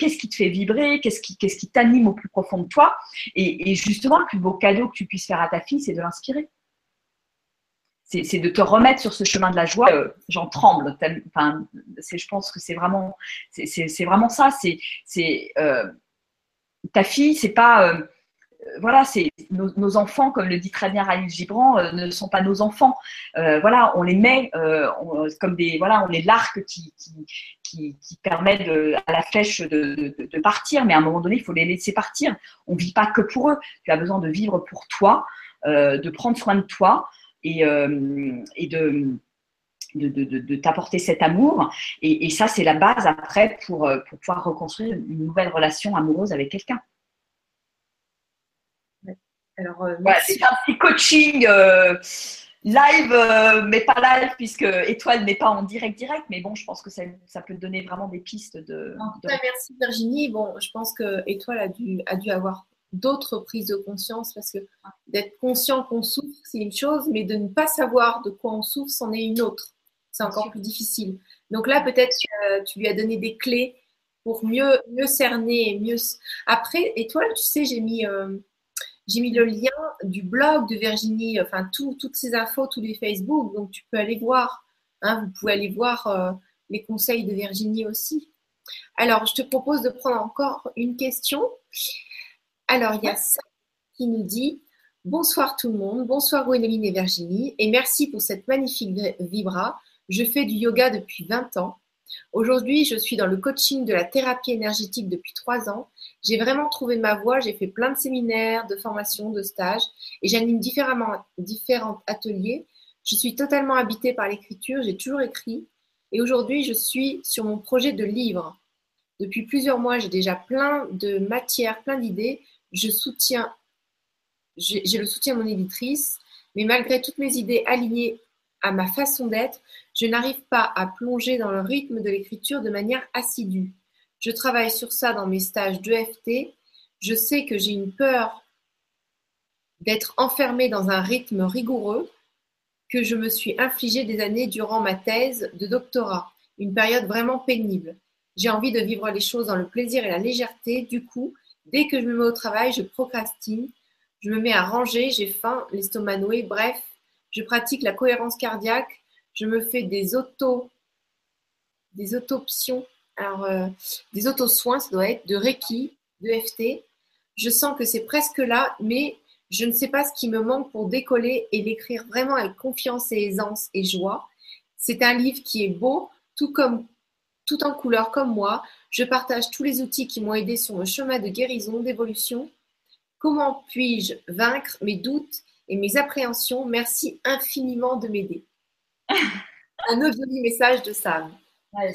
qu'est-ce qui te fait vibrer, qu'est-ce qui, qu'est-ce qui t'anime au plus profond de toi? Et, justement le plus beau cadeau que tu puisses faire à ta fille, c'est de l'inspirer c'est de te remettre sur ce chemin de la joie. Euh, j'en tremble. Enfin, je pense que c'est vraiment, c'est vraiment ça. C'est euh, ta fille, c'est pas euh, voilà, c'est nos, enfants, comme le dit très bien Raïl Gibran, ne sont pas nos enfants. voilà, on les met comme des, voilà, on est l'arc qui, qui, qui, permet de, à la flèche de, de, partir, mais à un moment donné, il faut les laisser partir. On vit pas que pour eux. Tu as besoin de vivre pour toi, de prendre soin de toi et, euh, et de, de, de, de t'apporter cet amour. Et, et ça, c'est la base après pour, euh, pour, pouvoir reconstruire une nouvelle relation amoureuse avec quelqu'un. Alors, euh, c'est un petit coaching live, mais pas live, puisque Étoile n'est pas en direct direct. Mais bon, je pense que ça, ça peut donner vraiment des pistes de. En tout cas, merci Virginie. Bon, je pense que Étoile a dû, a dû avoir d'autres prises de conscience parce que d'être conscient qu'on souffre, c'est une chose, mais de ne pas savoir de quoi on souffre, c'en est une autre. C'est encore plus difficile. Donc là, peut-être que tu lui as donné des clés pour mieux, mieux cerner, mieux. Après, et toi, tu sais, j'ai mis, euh, j'ai mis le lien du blog de Virginie, enfin, toutes ces infos, tous les Facebook, donc tu peux aller voir. Hein, vous pouvez aller voir euh, les conseils de Virginie aussi. Alors, je te propose de prendre encore une question. Alors, il y a ça qui nous dit Bonsoir tout le monde, bonsoir Gwendoline et Virginie, et merci pour cette magnifique vibra. Je fais du yoga depuis 20 ans. Aujourd'hui, je suis dans le coaching de la thérapie énergétique depuis 3 ans. J'ai vraiment trouvé ma voie, j'ai fait plein de séminaires, de formations, de stages, et j'anime différents ateliers. Je suis totalement habitée par l'écriture, j'ai toujours écrit, et aujourd'hui, je suis sur mon projet de livre. Depuis plusieurs mois, j'ai déjà plein de matières, plein d'idées je soutiens, j'ai le soutien de mon éditrice, mais malgré toutes mes idées alignées à ma façon d'être, je n'arrive pas à plonger dans le rythme de l'écriture de manière assidue. Je travaille sur ça dans mes stages d'EFT. Je sais que j'ai une peur d'être enfermée dans un rythme rigoureux que je me suis infligé des années durant ma thèse de doctorat, une période vraiment pénible. J'ai envie de vivre les choses dans le plaisir et la légèreté, du coup, Dès que je me mets au travail, je procrastine, je me mets à ranger, j'ai faim, l'estomac noué, bref, je pratique la cohérence cardiaque, je me fais des auto des autopsions, alors euh, des auto-soins, ça doit être de Reiki, de FT. Je sens que c'est presque là, mais je ne sais pas ce qui me manque pour décoller et l'écrire vraiment avec confiance et aisance et joie. C'est un livre qui est beau, tout comme tout en couleur comme moi. Je partage tous les outils qui m'ont aidé sur mon chemin de guérison, d'évolution. Comment puis-je vaincre mes doutes et mes appréhensions? Merci infiniment de m'aider. Un autre joli message de Sam.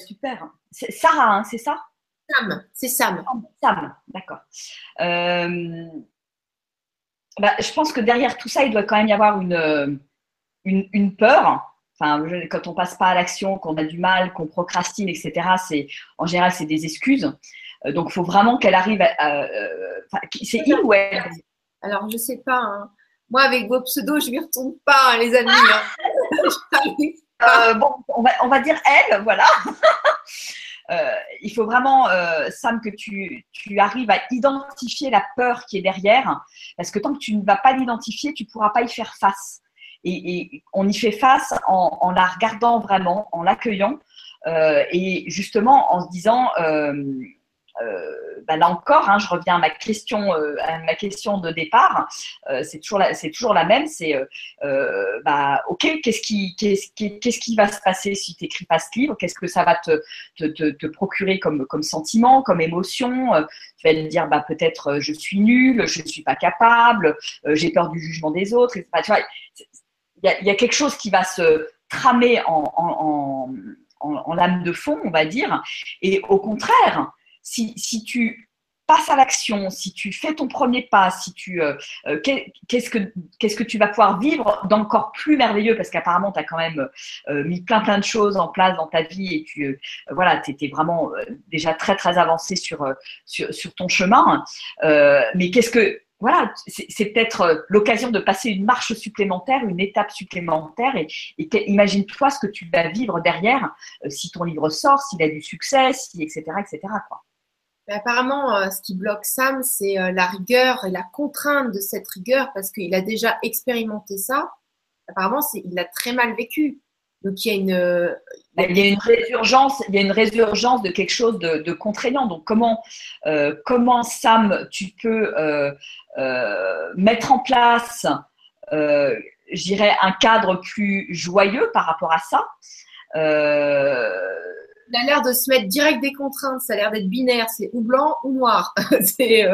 super. C'est Sarah, hein, c'est ça? Sam, c'est Sam. Sam, d'accord. Euh, bah, je pense que derrière tout ça, il doit quand même y avoir une, une peur quand on passe pas à l'action, qu'on a du mal, qu'on procrastine, etc. C'est en général c'est des excuses. Euh, donc il faut vraiment qu'elle arrive à. Euh, c'est il ou elle? Alors je sais pas. Hein. Moi avec vos pseudos, je ne retourne pas, hein, les amis. Hein. Euh, bon, on va, on va, dire elle, voilà. il faut vraiment, Sam, que tu, tu, arrives à identifier la peur qui est derrière, parce que tant que tu ne vas pas l'identifier, tu ne pourras pas y faire face. Et, on y fait face en, la regardant vraiment, en l'accueillant euh, et justement en se disant, euh, euh, bah là encore, hein, je reviens à ma question, à ma question de départ. c'est toujours la, même. C'est, bah, ok, qu'est-ce qui, qui, va se passer si tu n'écris pas ce livre? Qu'est-ce que ça va te, procurer comme, sentiment, comme émotion? Tu vas te dire, bah peut-être je suis nulle, je ne suis pas capable, j'ai peur du jugement des autres. vois, il y, a quelque chose qui va se tramer en, lame de fond, on va dire. Et au contraire, si, si tu passes à l'action, si tu fais ton premier pas, si tu euh, euh, qu'est-ce que qu'est-ce que tu vas pouvoir vivre d'encore plus merveilleux? Parce qu'apparemment tu as quand même euh, mis plein plein de choses en place dans ta vie et tu voilà, étais vraiment déjà très très avancé sur, sur, sur ton chemin. mais qu'est-ce que voilà, c'est peut-être euh, l'occasion de passer une marche supplémentaire, une étape supplémentaire. Et, imagine-toi ce que tu vas vivre derrière euh, si ton livre sort, s'il a du succès, si, etc., etc. Quoi. apparemment, euh, ce qui bloque Sam, c'est la rigueur et la contrainte de cette rigueur parce qu'il a déjà expérimenté ça. apparemment, il l'a très mal vécu. Donc il y a une, il y a une résurgence, il y a une résurgence de quelque chose de, contraignant. Donc comment, euh, comment Sam, tu peux euh, euh, mettre en place, je dirais, un cadre plus joyeux par rapport à ça Il a l'air de se mettre direct des contraintes. Ça a l'air d'être binaire. C'est ou blanc ou noir. c'est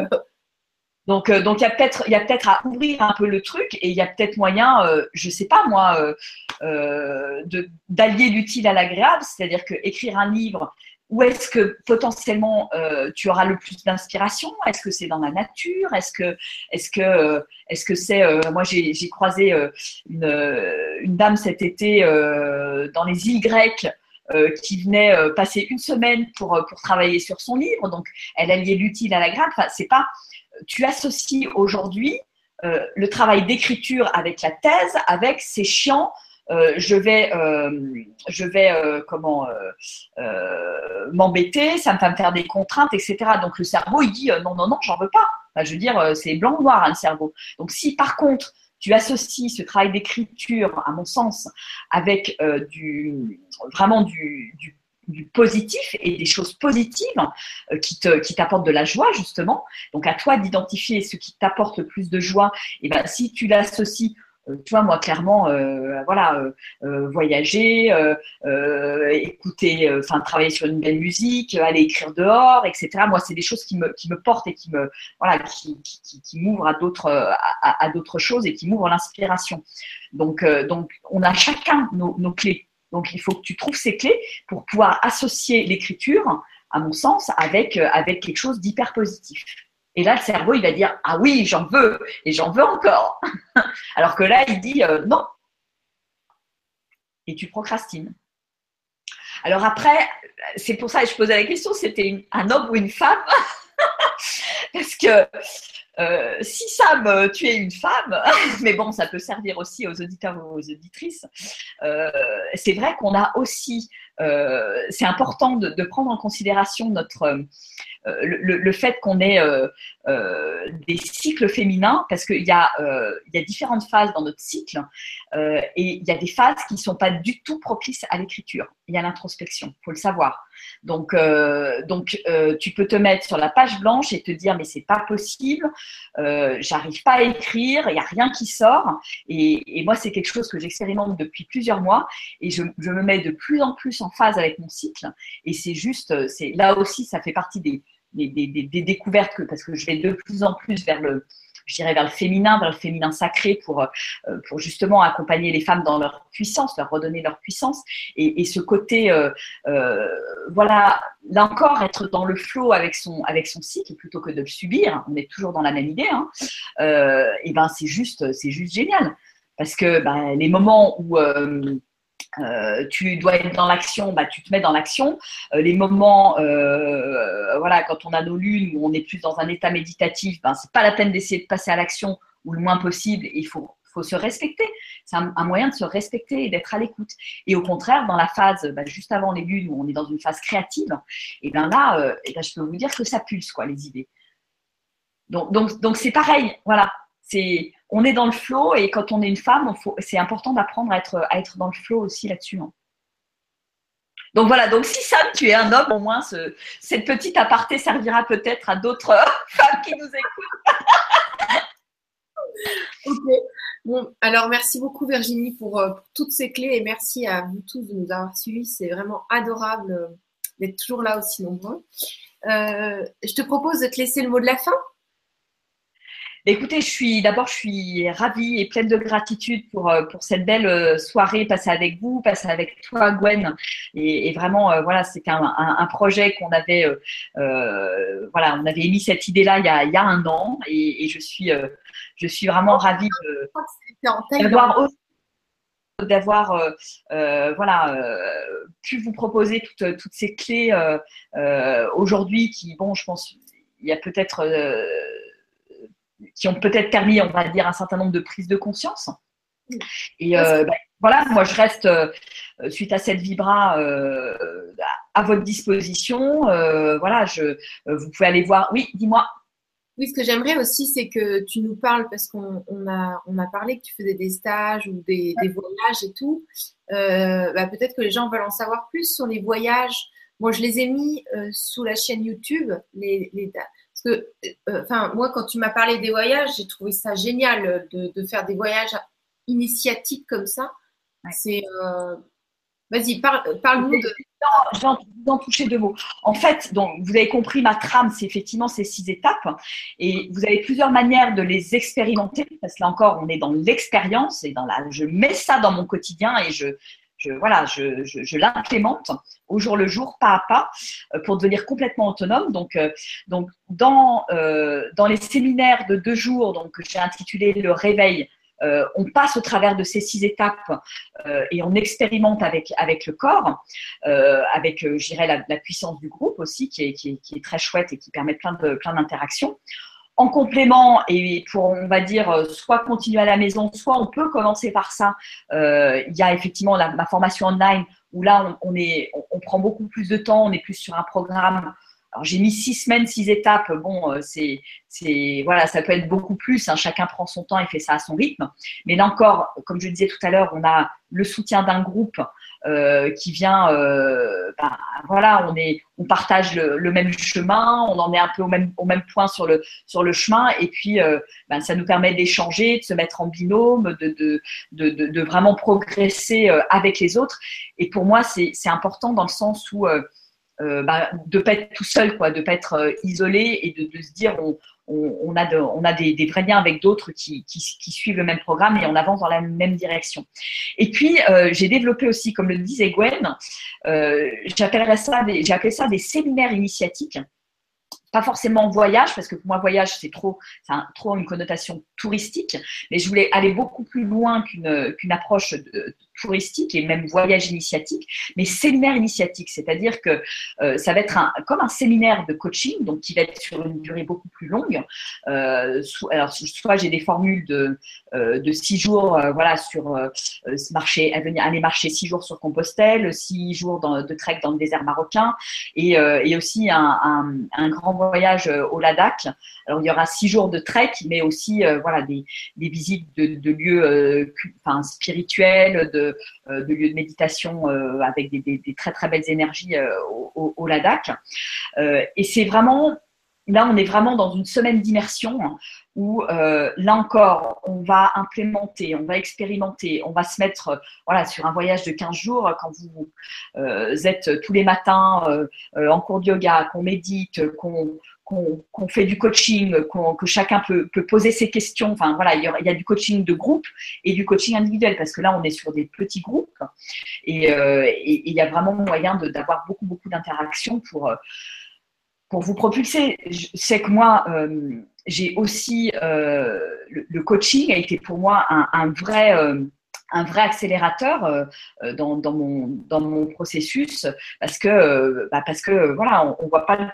donc, euh, donc il y a peut-être, à ouvrir un peu le truc et il y a peut-être moyen, euh, je sais pas moi, euh, de d'allier l'utile à l'agréable, c'est-à-dire que écrire un livre, où est-ce que potentiellement tu auras le plus d'inspiration? Est-ce que c'est dans la nature? Est-ce que, est-ce est-ce que c'est Moi, j'ai, j'ai croisé une dame cet été dans les îles grecques. Qui venait passer une semaine pour, pour travailler sur son livre. Donc, elle alliait l'utile à l'agréable. Enfin, c'est pas, tu associes aujourd'hui euh, le travail d'écriture avec la thèse, avec ces chiants. Euh, je vais, euh, je vais comment m'embêter, ça me fait me faire des contraintes, etc. Donc le cerveau il dit non non non j'en veux pas. je veux dire c'est blanc noir hein, le cerveau. Donc si par contre tu associes ce travail d'écriture, à mon sens, avec du vraiment du, du positif et des choses positives euh, qui te qui t'apportent de la joie justement. Donc à toi d'identifier ce qui t'apporte le plus de joie. Et ben si tu l'associes euh, tu vois, moi, clairement, euh, voilà, voyager, écouter, enfin, travailler sur une belle musique, aller écrire dehors, etc. Moi, c'est des choses qui me, qui me portent et qui me, voilà, qui, qui, qui m'ouvrent à d'autres, à, d'autres choses et qui m'ouvrent l'inspiration. Donc, donc, on a chacun nos, nos clés. Donc, il faut que tu trouves ces clés pour pouvoir associer l'écriture, à mon sens, avec, euh, avec quelque chose d'hyper positif. Et là, le cerveau, il va dire Ah oui, j'en veux, et j'en veux encore. Alors que là, il dit euh, Non. Et tu procrastines. Alors après, c'est pour ça que je posais la question c'était un homme ou une femme Parce que euh, si Sam, euh, tu es une femme, mais bon, ça peut servir aussi aux auditeurs ou aux auditrices, c'est vrai qu'on a aussi, c'est important de, prendre en considération notre, le, fait qu'on ait des cycles féminins, parce qu'il y, a, y a différentes phases dans notre cycle, et il y a des phases qui ne sont pas du tout propices à l'écriture. Y a l'introspection, il faut le savoir. Donc, euh, donc euh, tu peux te mettre sur la page blanche et te dire mais c'est pas possible, euh, j'arrive pas à écrire, il n'y a rien qui sort. Et, moi, c'est quelque chose que j'expérimente depuis plusieurs mois et je, me mets de plus en plus en phase avec mon cycle. Et c'est juste, c'est là aussi, ça fait partie des, des, des découvertes que, parce que je vais de plus en plus vers le je vers le féminin, vers le féminin sacré pour, euh, pour justement accompagner les femmes dans leur puissance, leur redonner leur puissance. Et, ce côté, euh, euh, voilà, là encore, être dans le flot avec son, avec son cycle plutôt que de le subir, on est toujours dans la même idée, hein, et ben c'est juste, c'est juste génial. Parce que ben, les moments où euh, tu dois être dans l'action, bah, tu te mets dans l'action. Euh, les moments, euh, voilà, quand on a nos lunes où on est plus dans un état méditatif, ben, c'est pas la peine d'essayer de passer à l'action ou le moins possible. Il faut, faut se respecter. C'est un, moyen de se respecter et d'être à l'écoute. Et au contraire, dans la phase bah, juste avant les lunes où on est dans une phase créative, et bien là, ben, je peux vous dire que ça pulse quoi, les idées. Donc, donc, donc c'est pareil. Voilà, c'est on est dans le flow et quand on est une femme, c'est important d'apprendre à être, dans le flow aussi là-dessus. Hein. Donc voilà, donc si Sam, tu es un homme, au moins cette petite aparté servira peut-être à d'autres femmes qui nous écoutent. ok. Bon, alors merci beaucoup Virginie pour, euh, toutes ces clés et merci à vous tous de nous avoir suivis. C'est vraiment adorable euh, d'être toujours là aussi nombreux. Euh, je te propose de te laisser le mot de la fin. Écoutez, je suis d'abord, je suis ravie et pleine de gratitude pour, euh, pour cette belle euh, soirée passée avec vous, passée avec toi, Gwen. Et, vraiment, euh, voilà, c'était un, un, projet qu'on avait, voilà, on avait émis cette idée-là il y a, il y a un an, et, je suis, je suis vraiment ravie d'avoir d'avoir voilà pu vous proposer toutes, toutes ces clés aujourd'hui qui bon je pense il y a peut-être qui ont peut-être permis, on va dire, un certain nombre de prises de conscience. Et euh, bah, voilà, moi je reste euh, suite à cette vibra euh, à votre disposition. voilà, je, vous pouvez aller voir. Oui, dis-moi. Oui, ce que j'aimerais aussi, c'est que tu nous parles, parce qu'on a, on a parlé que tu faisais des stages ou des, voyages et tout. Bah, peut-être que les gens veulent en savoir plus sur les voyages. Moi, je les ai mis sous la chaîne YouTube. Les, les parce que, euh, enfin, moi, quand tu m'as parlé des voyages, j'ai trouvé ça génial de, de, faire des voyages initiatiques comme ça. C'est Vas-y, parle-nous de. Je vais en toucher deux mots. En fait, donc, vous avez compris, ma trame, c'est effectivement ces six étapes. Et vous avez plusieurs manières de les expérimenter. Parce que là encore, on est dans l'expérience et dans la. Je mets ça dans mon quotidien et je, je voilà, je, l'implémente au jour le jour, pas à pas, euh, pour devenir complètement autonome. Donc, euh, euh, dans les séminaires de deux jours, donc j'ai intitulé le réveil on passe au travers de ces six étapes et on expérimente avec, le corps, avec, je la, puissance du groupe aussi, qui est, très chouette et qui permet plein de plein d'interactions. En complément, et pour, on va dire, soit continuer à la maison, soit on peut commencer par ça. il y a effectivement la, ma formation online où là, on, est, on, prend beaucoup plus de temps, on est plus sur un programme alors j'ai mis six semaines, six étapes. Bon, euh, c'est, c'est voilà, ça peut être beaucoup plus. Hein. chacun prend son temps et fait ça à son rythme. Mais là encore, comme je disais tout à l'heure, on a le soutien d'un groupe euh, qui vient. Euh, ben, voilà, on est, on partage le, même chemin, on en est un peu au même au même point sur le sur le chemin. Et puis, ben, ça nous permet d'échanger, de se mettre en binôme, de de, de, de vraiment progresser avec les autres. Et pour moi, c'est important dans le sens où euh, bah, de pas être tout seul, quoi, de pas être euh, isolé et de, se dire on, on, a, des, vrais liens avec d'autres qui, suivent le même programme et on avance dans la même direction. Et puis euh, j'ai développé aussi, comme le disait Gwen, j'appellerais ça, j'ai appelé ça des séminaires initiatiques pas forcément voyage, parce que pour moi, voyage, c'est trop, trop une connotation touristique, mais je voulais aller beaucoup plus loin qu'une qu'une approche de, touristique et même voyage initiatique, mais séminaire initiatique, c'est-à-dire que euh, ça va être un, comme un séminaire de coaching, donc qui va être sur une durée beaucoup plus longue. Euh, alors, soit j'ai des formules de, euh, de six jours, voilà, sur marcher, aller marcher six jours sur Compostelle, six jours de trek dans le désert marocain, et, aussi un, un, un, grand voyage au Ladakh. Alors, il y aura six jours de trek, mais aussi, voilà, des, des visites de, de lieux, enfin, spirituels, de euh, de, lieux de méditation euh, avec des, très très belles énergies euh, au, Ladakh. et c'est vraiment, là on est vraiment dans une semaine d'immersion où là encore, on va implémenter, on va expérimenter, on va se mettre sur un voyage de 15 jours quand vous êtes tous les matins en cours de yoga, qu'on médite, qu'on qu'on fait du coaching, que chacun peut, poser ses questions. Enfin voilà, il y, a, du coaching de groupe et du coaching individuel parce que là on est sur des petits groupes et, euh, il y a vraiment moyen d'avoir beaucoup beaucoup d'interactions pour pour vous propulser. Je sais que moi euh, j'ai aussi euh, le, coaching a été pour moi un, vrai un vrai accélérateur dans, dans, mon, dans mon processus parce que, bah parce que voilà, on ne voit pas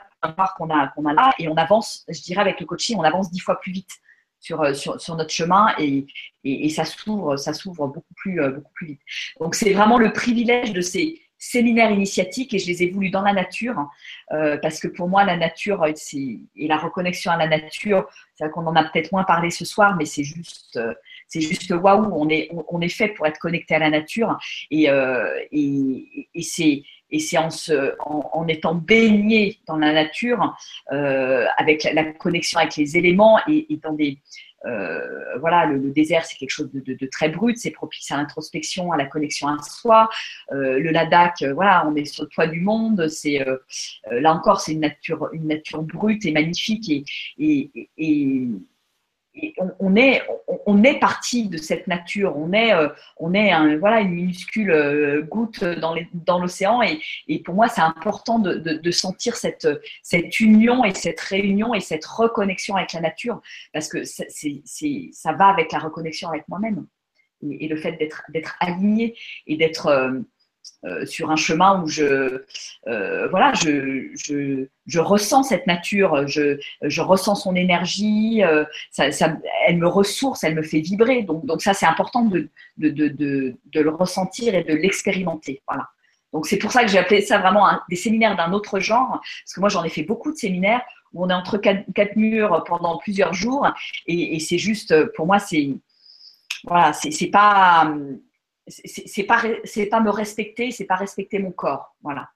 qu'on a, qu'on a là et on avance, je dirais avec le coaching, on avance dix fois plus vite sur, euh, sur, sur notre chemin et, et, ça s'ouvre, ça s'ouvre beaucoup plus, euh, beaucoup plus vite. Donc c'est vraiment le privilège de ces séminaires initiatiques et je les ai voulus dans la nature euh, parce que pour moi la nature et la reconnexion à la nature, c'est qu'on en a peut-être moins parlé ce soir, mais c'est juste c'est juste waouh, on est, on, est fait pour être connecté à la nature et, et c'est et c'est en, en, étant baigné dans la nature, euh, avec la, connexion avec les éléments et, dans des. Euh, voilà, le, désert, c'est quelque chose de, très brut, c'est propice à l'introspection, à la connexion à soi. Euh, le Ladakh, voilà, on est sur le toit du monde. C'est là encore, c'est une nature, une nature brute et magnifique et on, est on, est parti de cette nature. On est euh, on est un, voilà une minuscule euh, goutte dans dans l'océan. Et, et, pour moi c'est important de, de, sentir cette cette union et cette réunion et cette reconnexion avec la nature. Parce que c'est ça va avec la reconnexion avec moi-même. Et, le fait d'être d'être aligné et d'être euh, sur un chemin où je, euh, voilà, je, je, je, ressens cette nature, je, je ressens son énergie, euh, ça, ça, elle me ressource, elle me fait vibrer. Donc, donc ça, c'est important de, de, de, de, le ressentir et de l'expérimenter. Voilà. Donc c'est pour ça que j'ai appelé ça vraiment des séminaires d'un autre genre, parce que moi j'en ai fait beaucoup de séminaires où on est entre quatre, murs pendant plusieurs jours. Et, c'est juste, pour moi, c'est voilà, c'est pas c'est pas c'est pas me respecter, c'est pas respecter mon corps, voilà.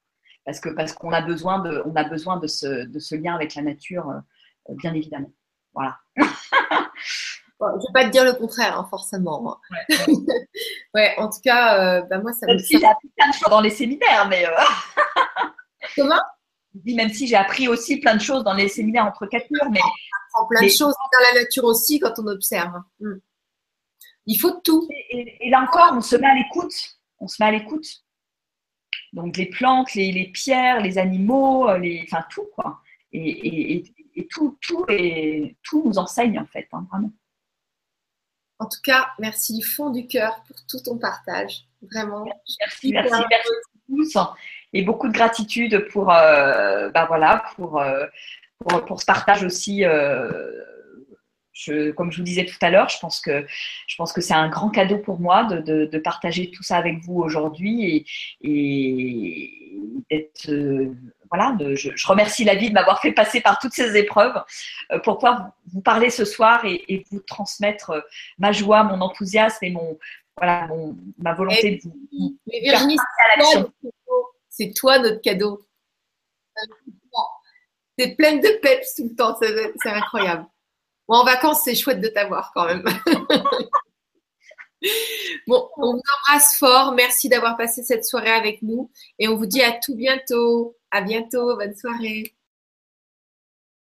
Parce que parce qu'on a besoin de on a besoin de ce, de ce lien avec la nature, euh, bien évidemment. Voilà. je ne vais pas te dire le contraire, hein, forcément. Ouais, en tout cas, euh, bah, moi, ça me. Si j'ai appris plein de choses dans les séminaires, mais. Euh, Comment? Je dis même si j'ai appris aussi plein de choses dans les séminaires entre quatre murs, mais. On apprend plein de choses dans la nature aussi quand on observe. Hmm. Il faut tout. Et, là encore, on se met à l'écoute. On se met à l'écoute. Donc les plantes, les, pierres, les animaux, les, enfin tout quoi. Et, tout, tout, et, tout nous enseigne en fait, hein, vraiment. En tout cas, merci du fond du cœur pour tout ton partage. Vraiment. Merci, merci, merci tous. Et beaucoup de gratitude pour, euh, bah voilà, pour, euh, pour, pour, ce partage aussi. Euh, comme je vous disais tout à l'heure, je pense que je pense que c'est un grand cadeau pour moi de, partager tout ça avec vous aujourd'hui et, d'être euh, voilà. je, remercie la vie de m'avoir fait passer par toutes ces épreuves euh, pour pouvoir vous parler ce soir et, vous transmettre euh, ma joie, mon enthousiasme et mon voilà ma volonté de vous. Mais Virginie, c'est toi notre cadeau. C'est pleine de peps tout le temps, c'est incroyable en vacances, c'est chouette de t'avoir quand même. bon, on vous embrasse fort. Merci d'avoir passé cette soirée avec nous. Et on vous dit à tout bientôt. À bientôt. Bonne soirée.